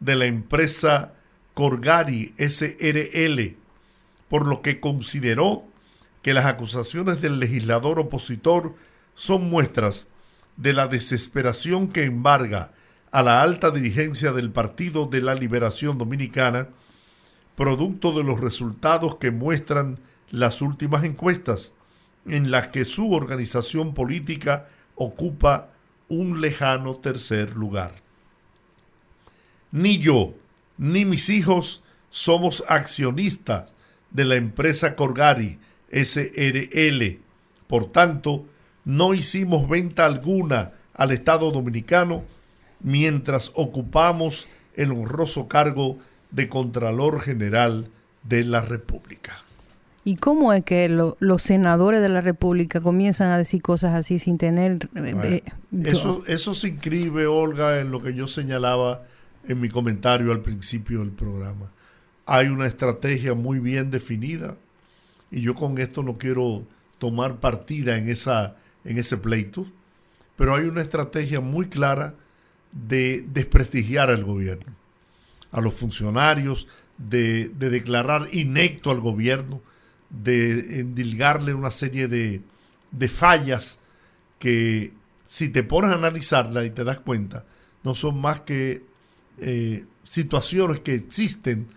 de la empresa Corgari SRL, por lo que consideró que las acusaciones del legislador opositor son muestras de la desesperación que embarga a la alta dirigencia del Partido de la Liberación Dominicana, producto de los resultados que muestran las últimas encuestas, en las que su organización política ocupa un lejano tercer lugar. Ni yo, ni mis hijos somos accionistas de la empresa Corgari SRL. Por tanto, no hicimos venta alguna al Estado Dominicano mientras ocupamos el honroso cargo de Contralor General de la República. ¿Y cómo es que lo- los senadores de la República comienzan a decir cosas así sin tener... eh, eso, eso se inscribe, Olga, en lo que yo señalaba en mi comentario al principio del programa. Hay una estrategia muy bien definida y yo con esto no quiero tomar partida en, esa, en ese pleito, pero hay una estrategia muy clara de desprestigiar al gobierno, a los funcionarios, de, de declarar inecto al gobierno, de endilgarle una serie de, de fallas que si te pones a analizarla y te das cuenta, no son más que eh, situaciones que existen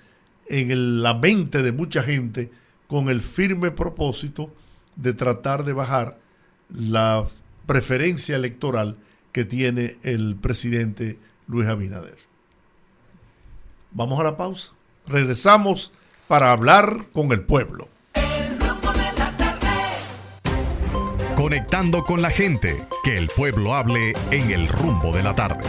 en el- la mente de mucha gente con el firme propósito de tratar de bajar la preferencia electoral que tiene el presidente Luis Abinader. Vamos a la pausa. Regresamos para hablar con el pueblo. Conectando con la gente, que el pueblo hable en el rumbo de la tarde.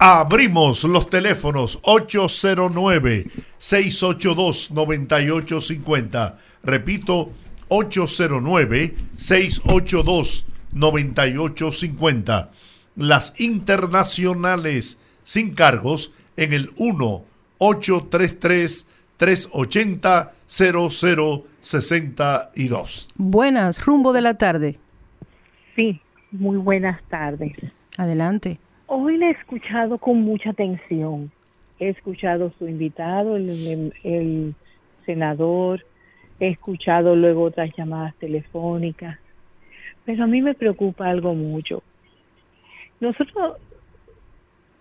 Abrimos los teléfonos 809-682-9850. Repito, 809-682-9850. Las internacionales sin cargos en el 1-833-380-0062. Buenas, rumbo de la tarde. Sí, muy buenas tardes. Adelante. Hoy le he escuchado con mucha atención. He escuchado su invitado, el, el- el senador, he escuchado luego otras llamadas telefónicas, pero a mí me preocupa algo mucho. Nosotros,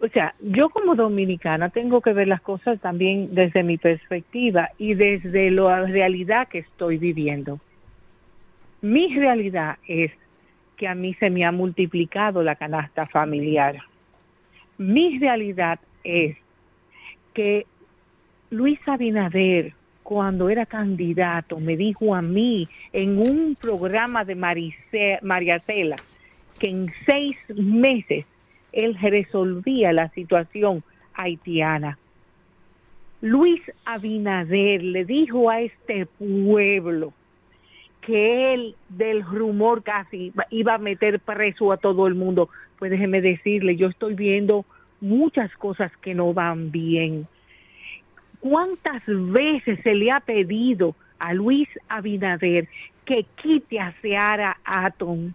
o sea, yo como dominicana tengo que ver las cosas también desde mi perspectiva y desde la realidad que estoy viviendo. Mi realidad es que a mí se me ha multiplicado la canasta familiar. Mi realidad es que Luis Abinader, cuando era candidato, me dijo a mí en un programa de Marice- María Cela que en seis meses él resolvía la situación haitiana. Luis Abinader le dijo a este pueblo que él del rumor casi iba- a meter preso a todo el mundo. Pues déjeme decirle, yo estoy viendo muchas cosas que no van bien. ¿Cuántas veces se le ha pedido a Luis Abinader que quite a Seara Atom?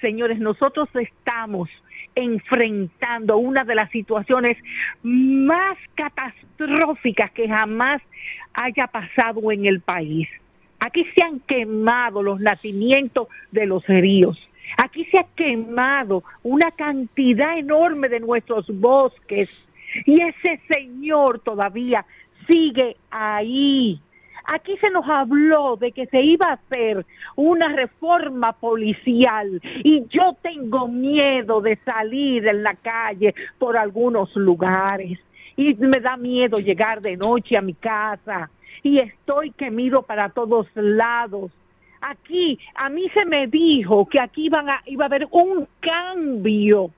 Señores, nosotros estamos enfrentando una de las situaciones más catastróficas que jamás haya pasado en el país. Aquí se han quemado los nacimientos de los ríos. Aquí se ha quemado una cantidad enorme de nuestros bosques. Y ese señor todavía sigue ahí. Aquí se nos habló de que se iba a hacer una reforma policial y yo tengo miedo de salir en la calle por algunos lugares y me da miedo llegar de noche a mi casa y estoy que miro para todos lados. Aquí a mí se me dijo que aquí iba a haber un cambio.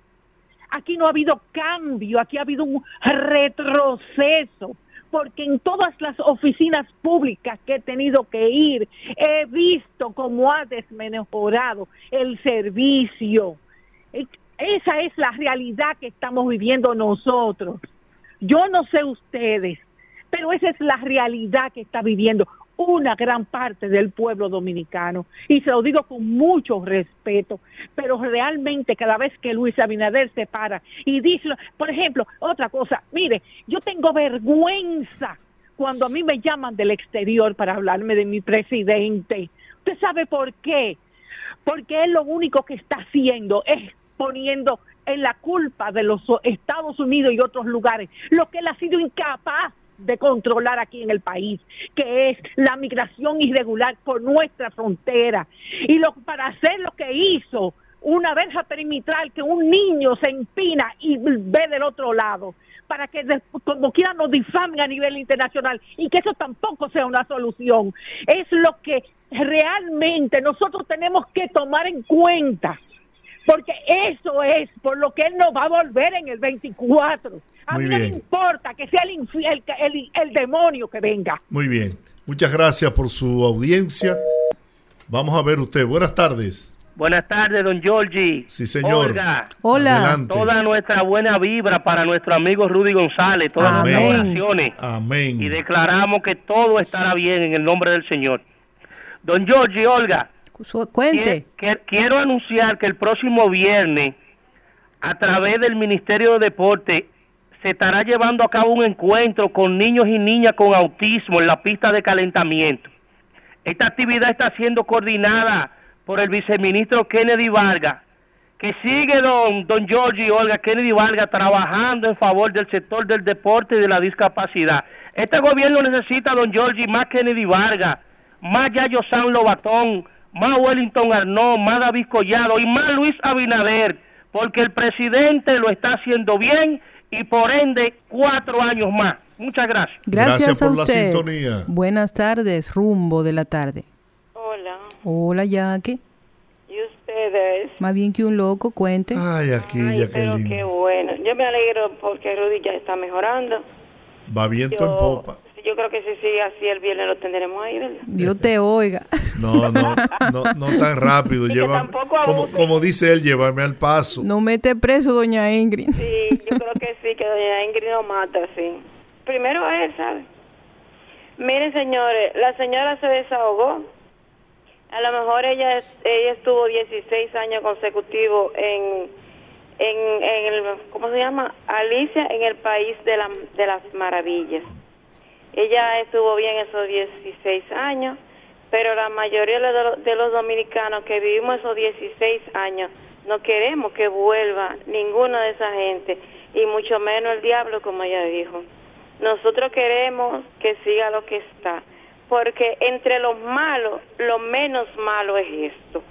Aquí no ha habido cambio, aquí ha habido un retroceso porque en todas las oficinas públicas que he tenido que ir, he visto cómo ha desmejorado el servicio. E- Esa es la realidad que estamos viviendo nosotros. Yo no sé ustedes, pero esa es la realidad que está viviendo una gran parte del pueblo dominicano. Y se lo digo con mucho respeto, pero realmente cada vez que Luis Abinader se para y dice, por ejemplo, otra cosa, mire, yo tengo vergüenza cuando a mí me llaman del exterior para hablarme de mi presidente. ¿Usted sabe por qué? Porque él lo único que está haciendo es poniendo en la culpa de los Estados Unidos y otros lugares lo que él ha sido incapaz de controlar aquí en el país, que es la migración irregular por nuestra frontera. Y lo, para hacer lo que hizo, una verja perimetral que un niño se empina y ve del otro lado, para que como quiera nos difamen a nivel internacional y que eso tampoco sea una solución. Es lo que realmente nosotros tenemos que tomar en cuenta. Porque eso es por lo que él no va a volver en el 24. A Muy mí no me bien. importa que sea el, infi- el, el- el demonio que venga. Muy bien. Muchas gracias por su audiencia. Vamos a ver usted. Buenas tardes. Buenas tardes, don Giorgi. Sí, señor. Olga. Hola. Adelante. Toda nuestra buena vibra para nuestro amigo Rudy González, todas Amén. nuestras oraciones. Amén. Y declaramos que todo estará bien en el nombre del Señor. Don Giorgi, Olga. Su- Cuente. que- quiero anunciar que el próximo viernes, a través del Ministerio de Deporte, se estará llevando a cabo un encuentro con niños y niñas con autismo en la pista de calentamiento. Esta actividad está siendo coordinada por el viceministro Kennedy Vargas, que sigue don, don Giorgi Olga Kennedy Vargas trabajando en favor del sector del deporte y de la discapacidad. Este gobierno necesita, don Giorgi, más Kennedy Vargas, más Yayo San Lobatón, más Wellington Arnaud, más David Collado y más Luis Abinader, porque el presidente lo está haciendo bien y por ende cuatro años más. Muchas gracias. Gracias, Gracias a por la usted. sintonía. Buenas tardes, rumbo de la tarde. Hola, Hola, Jackie. ¿y ustedes? Más bien que un loco, cuente. Ay, aquí, Ay, pero Jacqueline. qué bueno. Yo me alegro porque Rudy ya está mejorando. Va viento en popa. Yo creo que si sigue así el viernes lo tendremos ahí, ¿verdad? Dios te oiga. No, no, no, no tan rápido. (laughs) Y que Llévame, tampoco como, como dice él, llévame al paso. No mete preso, doña Ingrid. Sí, yo creo que sí, que doña Ingrid no mata, sí. Primero él, ¿sabe? Miren, señores, la señora se desahogó. A lo mejor ella ella estuvo 16 años consecutivos en, en, en el, ¿cómo se llama? Alicia en el país de, la, de las maravillas. Ella estuvo bien esos 16 años, pero la mayoría de los, dominicanos que vivimos esos 16 años no queremos que vuelva ninguna de esa gente, y mucho menos el diablo, como ella dijo. Nosotros queremos que siga lo que está, porque entre los malos, lo menos malo es esto.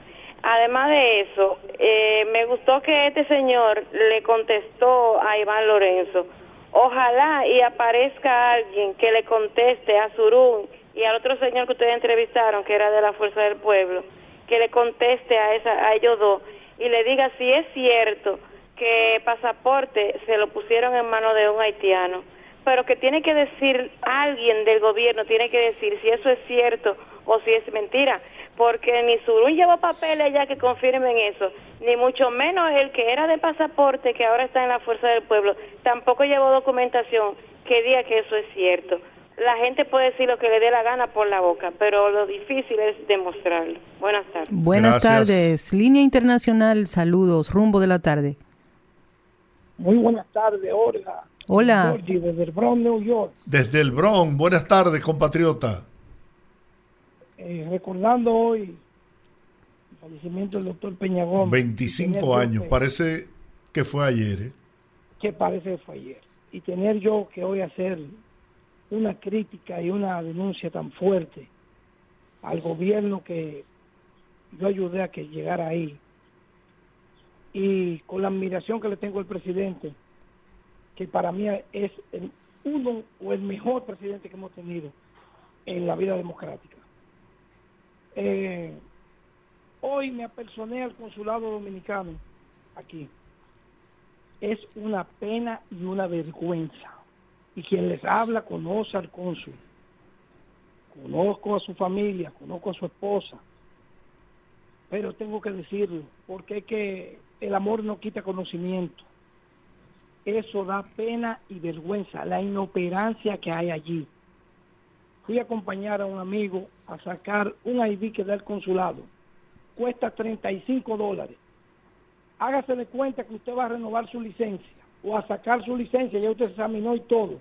Además de eso, eh, me gustó que este señor le contestó a Iván Lorenzo. Ojalá y aparezca alguien que le conteste a Surún y al otro señor que ustedes entrevistaron, que era de la Fuerza del Pueblo, que le conteste a, esa, a ellos dos y le diga si es cierto que pasaporte se lo pusieron en manos de un haitiano, pero que tiene que decir alguien del gobierno, tiene que decir si eso es cierto o si es mentira, porque ni Surún llevó papeles allá que confirmen eso, ni mucho menos el que era de pasaporte, que ahora está en la Fuerza del Pueblo, tampoco llevó documentación que diga que eso es cierto. la gente puede decir lo que le dé la gana por la boca, pero lo difícil es demostrarlo. Buenas tardes. Buenas Gracias. tardes. Línea Internacional, saludos, rumbo de la tarde. Muy buenas tardes, Olga. Hola. Georgie, desde el Bronx, New York. Desde el Bronx, buenas tardes, compatriota. Eh, recordando hoy el fallecimiento del doctor Peña Gómez. 25 Tener yo años, que- parece que fue ayer. ¿eh? Que parece que fue ayer. Y tener yo que hoy hacer una crítica y una denuncia tan fuerte al gobierno que yo ayudé a que llegara ahí. Y con la admiración que le tengo al presidente, que para mí es el uno o el mejor presidente que hemos tenido en la vida democrática. Eh, hoy me apersoné al consulado dominicano aquí. Es una pena y una vergüenza. Y quien les habla conoce al cónsul. Conozco a su familia, conozco a su esposa. Pero tengo que decirlo, porque es que el amor no quita conocimiento. Eso da pena y vergüenza, la inoperancia que hay allí. Fui a acompañar a un amigo a sacar un ID que da el consulado. Cuesta 35 dólares. Hágase de cuenta que usted va a renovar su licencia o a sacar su licencia, ya usted se examinó y todo.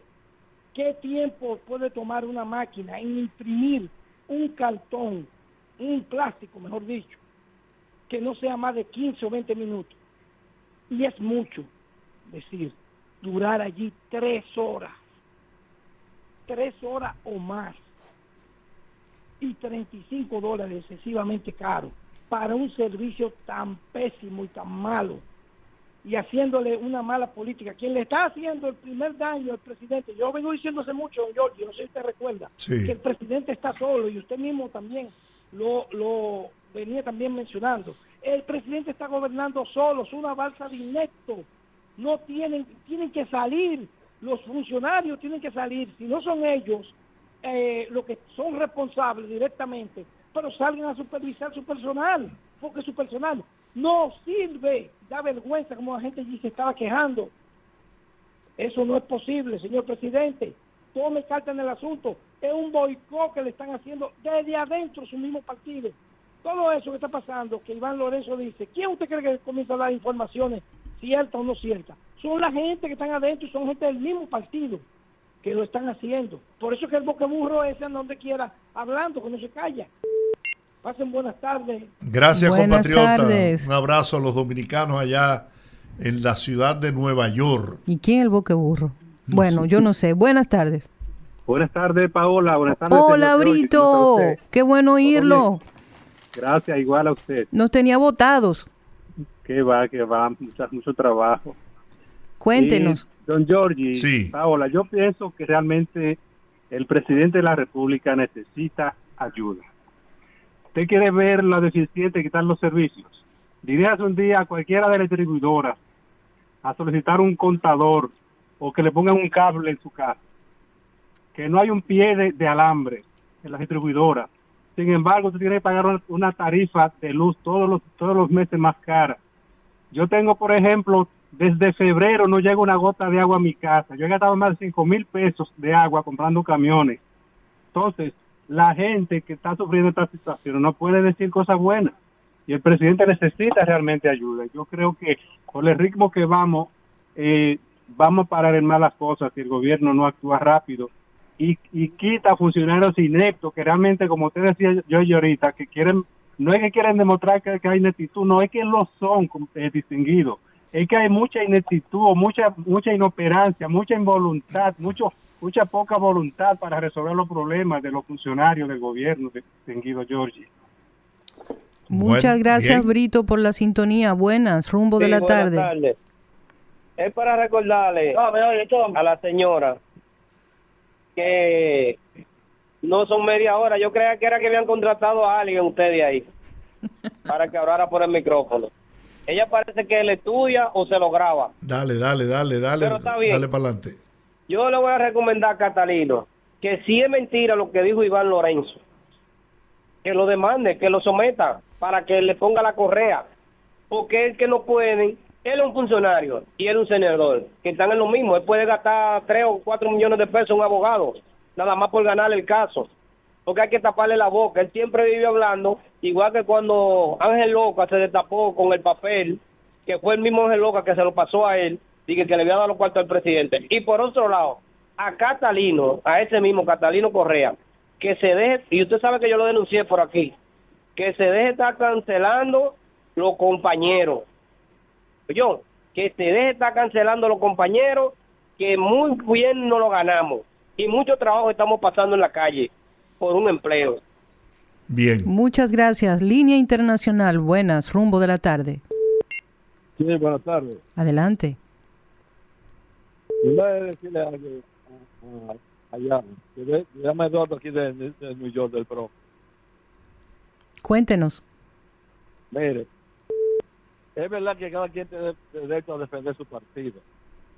¿Qué tiempo puede tomar una máquina en imprimir un cartón, un plástico, mejor dicho, que no sea más de 15 o 20 minutos? Y es mucho decir, durar allí tres horas, tres horas o más, y 35 dólares excesivamente caro para un servicio tan pésimo y tan malo, y haciéndole una mala política. Quien le está haciendo el primer daño al presidente, yo vengo diciéndose mucho, don Giorgio, no sé si usted recuerda, Sí. que el presidente está solo, y usted mismo también lo, lo venía también mencionando. El presidente está gobernando solo, es una balsa de inepto. No tienen, tienen que salir, los funcionarios tienen que salir, si no son ellos eh, los que son responsables directamente, pero salgan a supervisar su personal, porque su personal no sirve, da vergüenza como la gente allí se estaba quejando. Eso no es posible, señor presidente. Tome carta en el asunto. Es un boicot que le están haciendo desde adentro su mismo partido. Todo eso que está pasando, que Iván Lorenzo dice, ¿quién usted cree que comienza a dar informaciones ciertas o no ciertas? Son la gente que están adentro y son gente del mismo partido que lo están haciendo. Por eso es que el boqueburro ese anda donde quiera hablando, que no se calla. Pasen buenas tardes. Gracias, Buenas compatriota. tardes. Un abrazo a los dominicanos allá en la ciudad de Nueva York. ¿Y quién el boqueburro? Bueno, yo no sé. Buenas tardes. Buenas tardes, Paola. Buenas tardes. Hola. Brito. Qué bueno oírlo. Gracias, igual a usted. Nos tenía votados. Que va, que va, mucho, mucho trabajo. Cuéntenos. Y, don Giorgi, Sí. Paola, yo pienso que realmente el presidente de la República necesita ayuda. Usted quiere ver la deficiente que están los servicios. Diríase un día a cualquiera de las distribuidoras a solicitar un contador o que le pongan un cable en su casa. Que no hay un pie de, de alambre en las distribuidoras. Sin embargo, usted tiene que pagar una, una tarifa de luz todos los, todos los meses más cara. Yo tengo, por ejemplo, desde febrero no llega una gota de agua a mi casa. Yo he gastado más de 5 mil pesos de agua comprando camiones. Entonces, la gente que está sufriendo esta situación no puede decir cosas buenas. Y el presidente necesita realmente ayuda. Yo creo que con el ritmo que vamos, eh, vamos a parar en malas cosas si el gobierno no actúa rápido y, quita funcionarios ineptos que realmente, como usted decía yo y ahorita, que quieren, no es que quieren demostrar que, hay ineptitud, no es que lo son eh, distinguidos, es que hay mucha ineptitud, mucha mucha inoperancia, mucha involuntad, mucho mucha poca voluntad para resolver los problemas de los funcionarios del gobierno, distinguido Georgie. Muchas gracias, Brito, por la sintonía. Buenas, rumbo de la tarde. tardes. Es para recordarle a la señora que no son media hora. Yo creía que era que habían contratado a alguien ustedes ahí (laughs) para que hablara por el micrófono. Ella parece que le estudia o se lo graba. Dale, dale, dale, dale. Pero está bien. Dale para adelante. Yo le voy a recomendar a Catalino que si es mentira lo que dijo Iván Lorenzo, que lo demande, que lo someta para que le ponga la correa. Porque es que no pueden, él es un funcionario y él es un senador, que están en lo mismo. Él puede gastar 3 o 4 millones de pesos un abogado. nada más por ganarle el caso. Porque hay que taparle la boca. Él siempre vive hablando, igual que cuando Ángel Loca se destapó con el papel, que fue el mismo Ángel Loca que se lo pasó a él, y que, le había dado los cuartos al presidente. Y por otro lado, a Catalino, a ese mismo Catalino Correa, que se deje, y usted sabe que yo lo denuncié por aquí, que se deje estar cancelando los compañeros. Yo, que se deje estar cancelando los compañeros, que muy bien no lo ganamos. Y mucho trabajo estamos pasando en la calle por un empleo. Bien. Muchas gracias. Línea Internacional, buenas, rumbo de la tarde. Sí, buenas tardes. Adelante. Yo voy a decirle algo a, a, a que llama Eduardo aquí de, de- de New York, del PRO. Cuéntenos. Mire, es verdad que cada quien tiene derecho a defender su partido,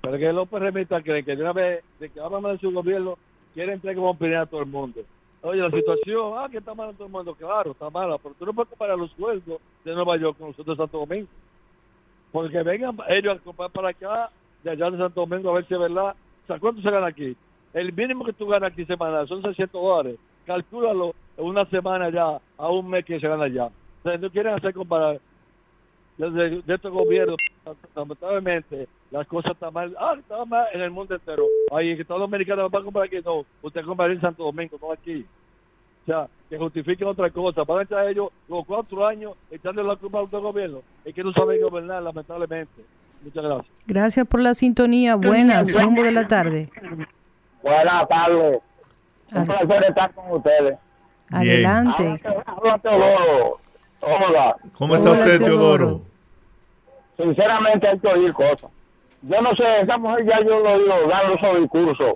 pero que los PRMistas creen que de una vez, de que hablan de su gobierno, quieren entregar como opinión a todo el mundo. Oye, la situación, ah, que está mala todo el mundo, claro, está mala, pero tú no puedes comparar los sueldos de Nueva York con los de Santo Domingo. Porque vengan ellos a comprar para acá, de allá de Santo Domingo, a ver si es verdad. O sea, ¿cuánto se gana aquí? El mínimo que tú ganas aquí semanal son 600 dólares. Calcúlalo una semana ya, a un mes que se gana allá. O sea, no quieren hacer comparar. Desde de estos gobiernos, lamentablemente, las cosas están mal. Ah, están mal en el mundo entero. Ay, que todos los americanos van a comprar aquí. No, usted compra en Santo Domingo, no aquí. O sea, que justifiquen otra cosa. Van a echar ellos los cuatro años echándole la culpa a otro gobierno. Es que no saben gobernar, lamentablemente. Muchas gracias. Gracias por la sintonía. Buenas, rumbo de la tarde. Buenas tardes. Un placer estar con ustedes. Adelante. Habla Teodoro. Hola. ¿Cómo está usted, Teodoro? Sinceramente hay que oír cosas. Yo no sé, esa mujer ya yo lo he oído dando esos discursos.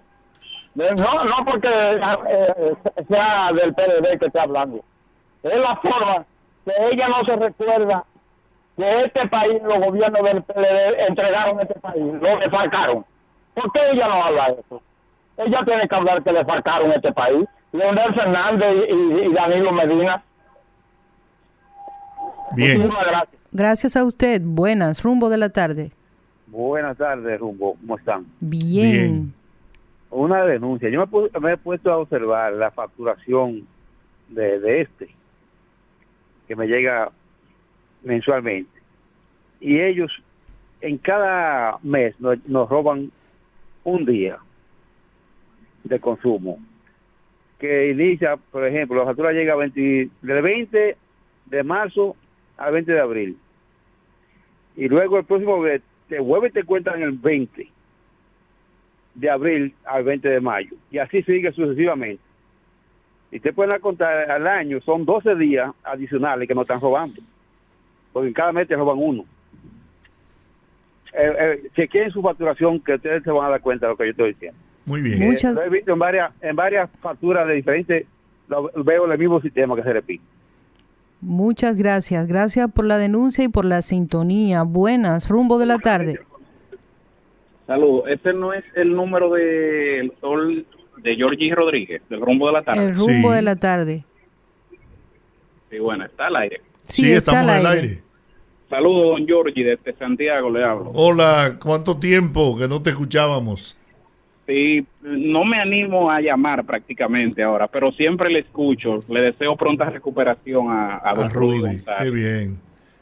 De- No, no porque eh, sea del PDD que esté hablando. Es la forma que ella no se recuerda que este país, los gobiernos del PLD entregaron este país, lo defalcaron. ¿Por qué ella no habla de eso? Ella tiene que hablar que le falcaron este país. Leonel Fernández y, y- y Danilo Medina. Bien. Muchísimas gracias. Gracias a usted. Buenas, rumbo de la tarde. Buenas tardes, Rumbo. ¿Cómo están? Bien. Una denuncia. Yo me, me he puesto a observar la facturación de, de este, que me llega mensualmente. Y ellos, en cada mes, nos, nos roban un día de consumo. Que inicia, por ejemplo, la factura llega 20 del 20 de marzo al 20 de abril. Y luego el próximo mes te vuelve y te cuentan el 20 de abril al 20 de mayo. Y así sigue sucesivamente. Y te pueden contar al año, son 12 días adicionales que nos están robando. Porque en cada mes te roban uno. Eh, eh, chequeen su facturación que ustedes se van a dar cuenta de lo que yo estoy diciendo. Muy bien. Eh, lo he visto en varias, en varias facturas de diferentes, lo, veo en el mismo sistema que se repite. Muchas gracias. Gracias por la denuncia y por la sintonía. Buenas, rumbo de la tarde. Saludos. Este no es el número de el sol de Georgie Rodríguez, del rumbo de la tarde. El rumbo de la tarde. Sí, bueno, está al aire. Sí, Sí, está estamos al al aire. aire. Saludos, don Georgie, desde Santiago le hablo. Hola, ¿cuánto tiempo que no te escuchábamos? Sí, no me animo a llamar prácticamente ahora, pero siempre le escucho. Le deseo pronta recuperación a, a, A Rudy, González. qué bien.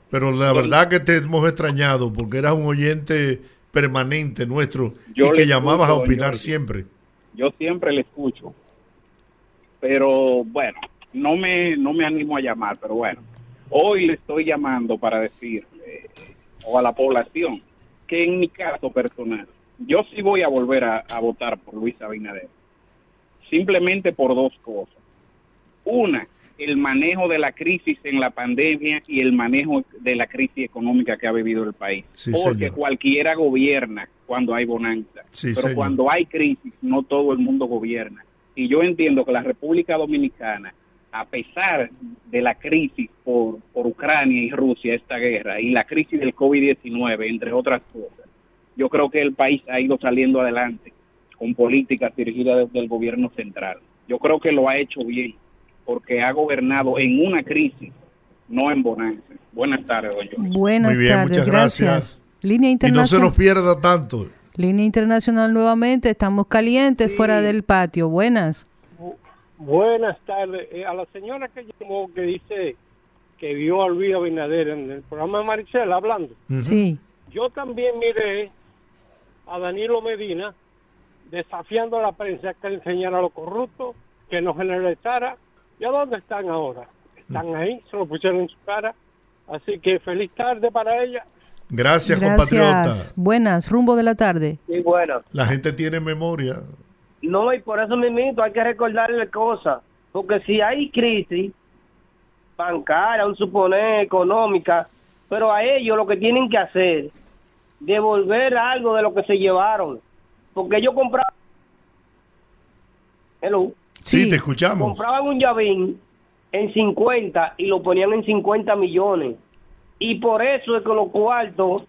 Pero la verdad que te hemos extrañado porque eras un oyente permanente nuestro Yo y que llamabas a opinar siempre. Yo siempre le escucho. Pero bueno, no me, no me animo a llamar, pero bueno. Hoy le estoy llamando para decir, eh, o a la población, que en mi caso personal, yo sí voy a volver a, a votar por Luis Abinader. Simplemente por dos cosas. Una, el manejo de la crisis en la pandemia y el manejo de la crisis económica que ha vivido el país. Sí, Porque señor. cualquiera gobierna cuando hay bonanza. Sí, pero señor. cuando hay crisis, no todo el mundo gobierna. Y yo entiendo que la República Dominicana, a pesar de la crisis por, por Ucrania y Rusia, esta guerra, y la crisis del COVID-19, entre otras cosas, yo creo que el país ha ido saliendo adelante con políticas dirigidas desde el gobierno central. Yo creo que lo ha hecho bien, porque ha gobernado en una crisis, no en bonanza. Buenas tardes, don George. Buenas Muy bien, tardes, muchas gracias. Línea Y no se internacional. nos pierda tanto. Línea internacional nuevamente. Estamos calientes fuera del patio. Buenas. Buenas tardes. Eh, a la señora que llamó que dice que vio a Luis Abinader en el programa de Maricel hablando. Sí. Yo también miré a Danilo Medina desafiando a la prensa que le enseñara a los corruptos, que no generalizara. ¿Y a dónde están ahora? Están ahí, se lo pusieron en su cara. Así que feliz tarde para ella. Gracias, compatriota. Buenas, rumbo de la tarde. Sí, bueno. La gente tiene memoria. No, y por eso mismo hay que recordarle cosas. Porque si hay crisis bancaria, un suponer, económica, pero a ellos lo que tienen que hacer, devolver algo de lo que se llevaron. Porque ellos compraban... Hello. Sí, te escuchamos. Compraban un llavín en 50 y lo ponían en 50 millones. Y por eso es que los cuartos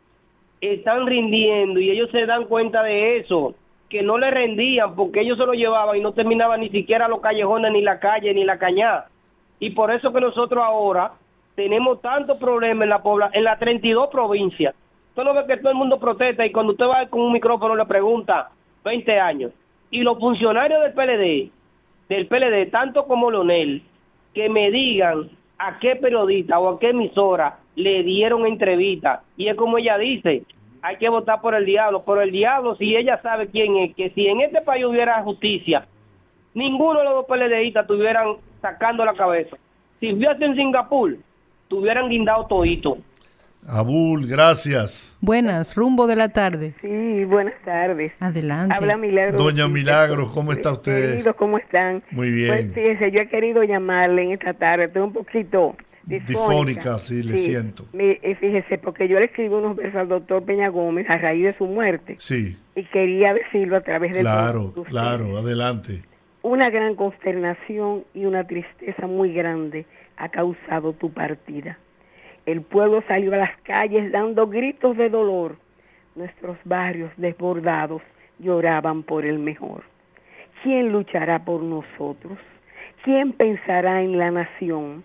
están rindiendo y ellos se dan cuenta de eso, que no le rendían porque ellos se lo llevaban y no terminaban ni siquiera los callejones, ni la calle, ni la cañada. Y por eso que nosotros ahora tenemos tantos problemas en la pobla en las 32 provincias. Usted no ve que todo el mundo protesta y cuando usted va con un micrófono le pregunta 20 años. Y los funcionarios del PLD, del PLD, tanto como Leonel, que me digan a qué periodista o a qué emisora le dieron entrevista. Y es como ella dice, hay que votar por el diablo. Por el diablo, si ella sabe quién es, que si en este país hubiera justicia, ninguno de los dos PLDistas estuvieran sacando la cabeza. Si hubiese en Singapur, tuvieran guindado todito. Abul, gracias. Buenas, rumbo de la tarde. Sí, buenas tardes. Adelante. Habla Milagro. Doña Milagros, ¿cómo está usted? Queridos, ¿cómo están? Muy bien. Pues fíjese, yo he querido llamarle en esta tarde, estoy un poquito disfónica. Difónica, sí, le siento. Mi- eh, fíjese, porque yo le escribí unos versos al doctor Peña Gómez a raíz de su muerte Sí, y quería decirlo a través del claro, claro, adelante. Una gran consternación y una tristeza muy grande ha causado tu partida. El pueblo salió a las calles dando gritos de dolor. Nuestros barrios desbordados lloraban por el mejor. ¿Quién luchará por nosotros? ¿Quién pensará en la nación?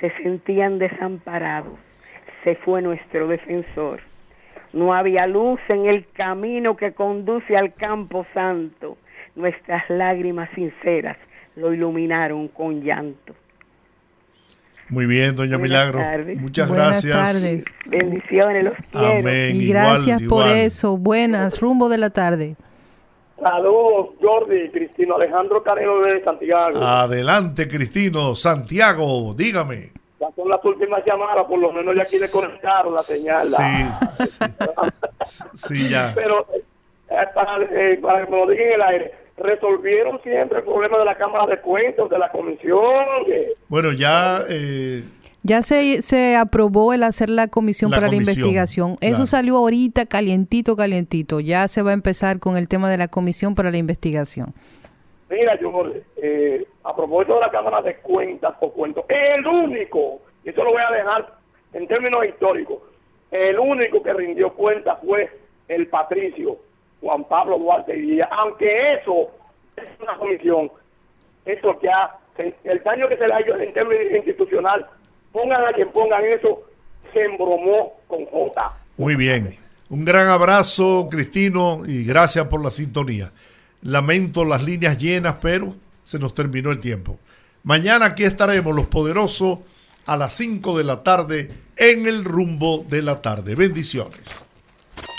Se sentían desamparados. Se fue nuestro defensor. No había luz en el camino que conduce al campo santo. Nuestras lágrimas sinceras lo iluminaron con llanto. Muy bien, doña Buenas Milagros. tardes. Muchas Buenas gracias. tardes. Bendiciones, los quiero. Amén. Y igual, gracias por igual. eso. Buenas, rumbo de la tarde. Saludos, Jordi, Cristino Alejandro Careno de Santiago. Adelante, Cristino. Santiago, dígame. Ya son las últimas llamadas, por lo menos ya aquí le conectaron la señal. (laughs) Sí, sí, sí, ya. Pero eh, para, eh, para que me lo digan en el aire, resolvieron siempre el problema de la Cámara de Cuentos, de la comisión. Bueno, ya eh, Ya se, se aprobó el hacer la comisión La para comisión, la investigación. Eso claro. salió ahorita calientito, calientito. Ya se va a empezar con el tema de la comisión para la investigación. Mira, yo, eh, a propósito de la Cámara de Cuentas o Cuentos, el único, y eso lo voy a dejar en términos históricos, el único que rindió cuentas fue el patricio Juan Pablo Duarte y Díaz, aunque eso es una comisión, eso ha, el daño que se le ha hecho en términos institucional, pongan a quien pongan eso, se embromó con J. Muy bien. Un gran abrazo, Cristino, y gracias por la sintonía. Lamento las líneas llenas, pero se nos terminó el tiempo. Mañana aquí estaremos, los poderosos, a las 5 de la tarde en el rumbo de la tarde. Bendiciones.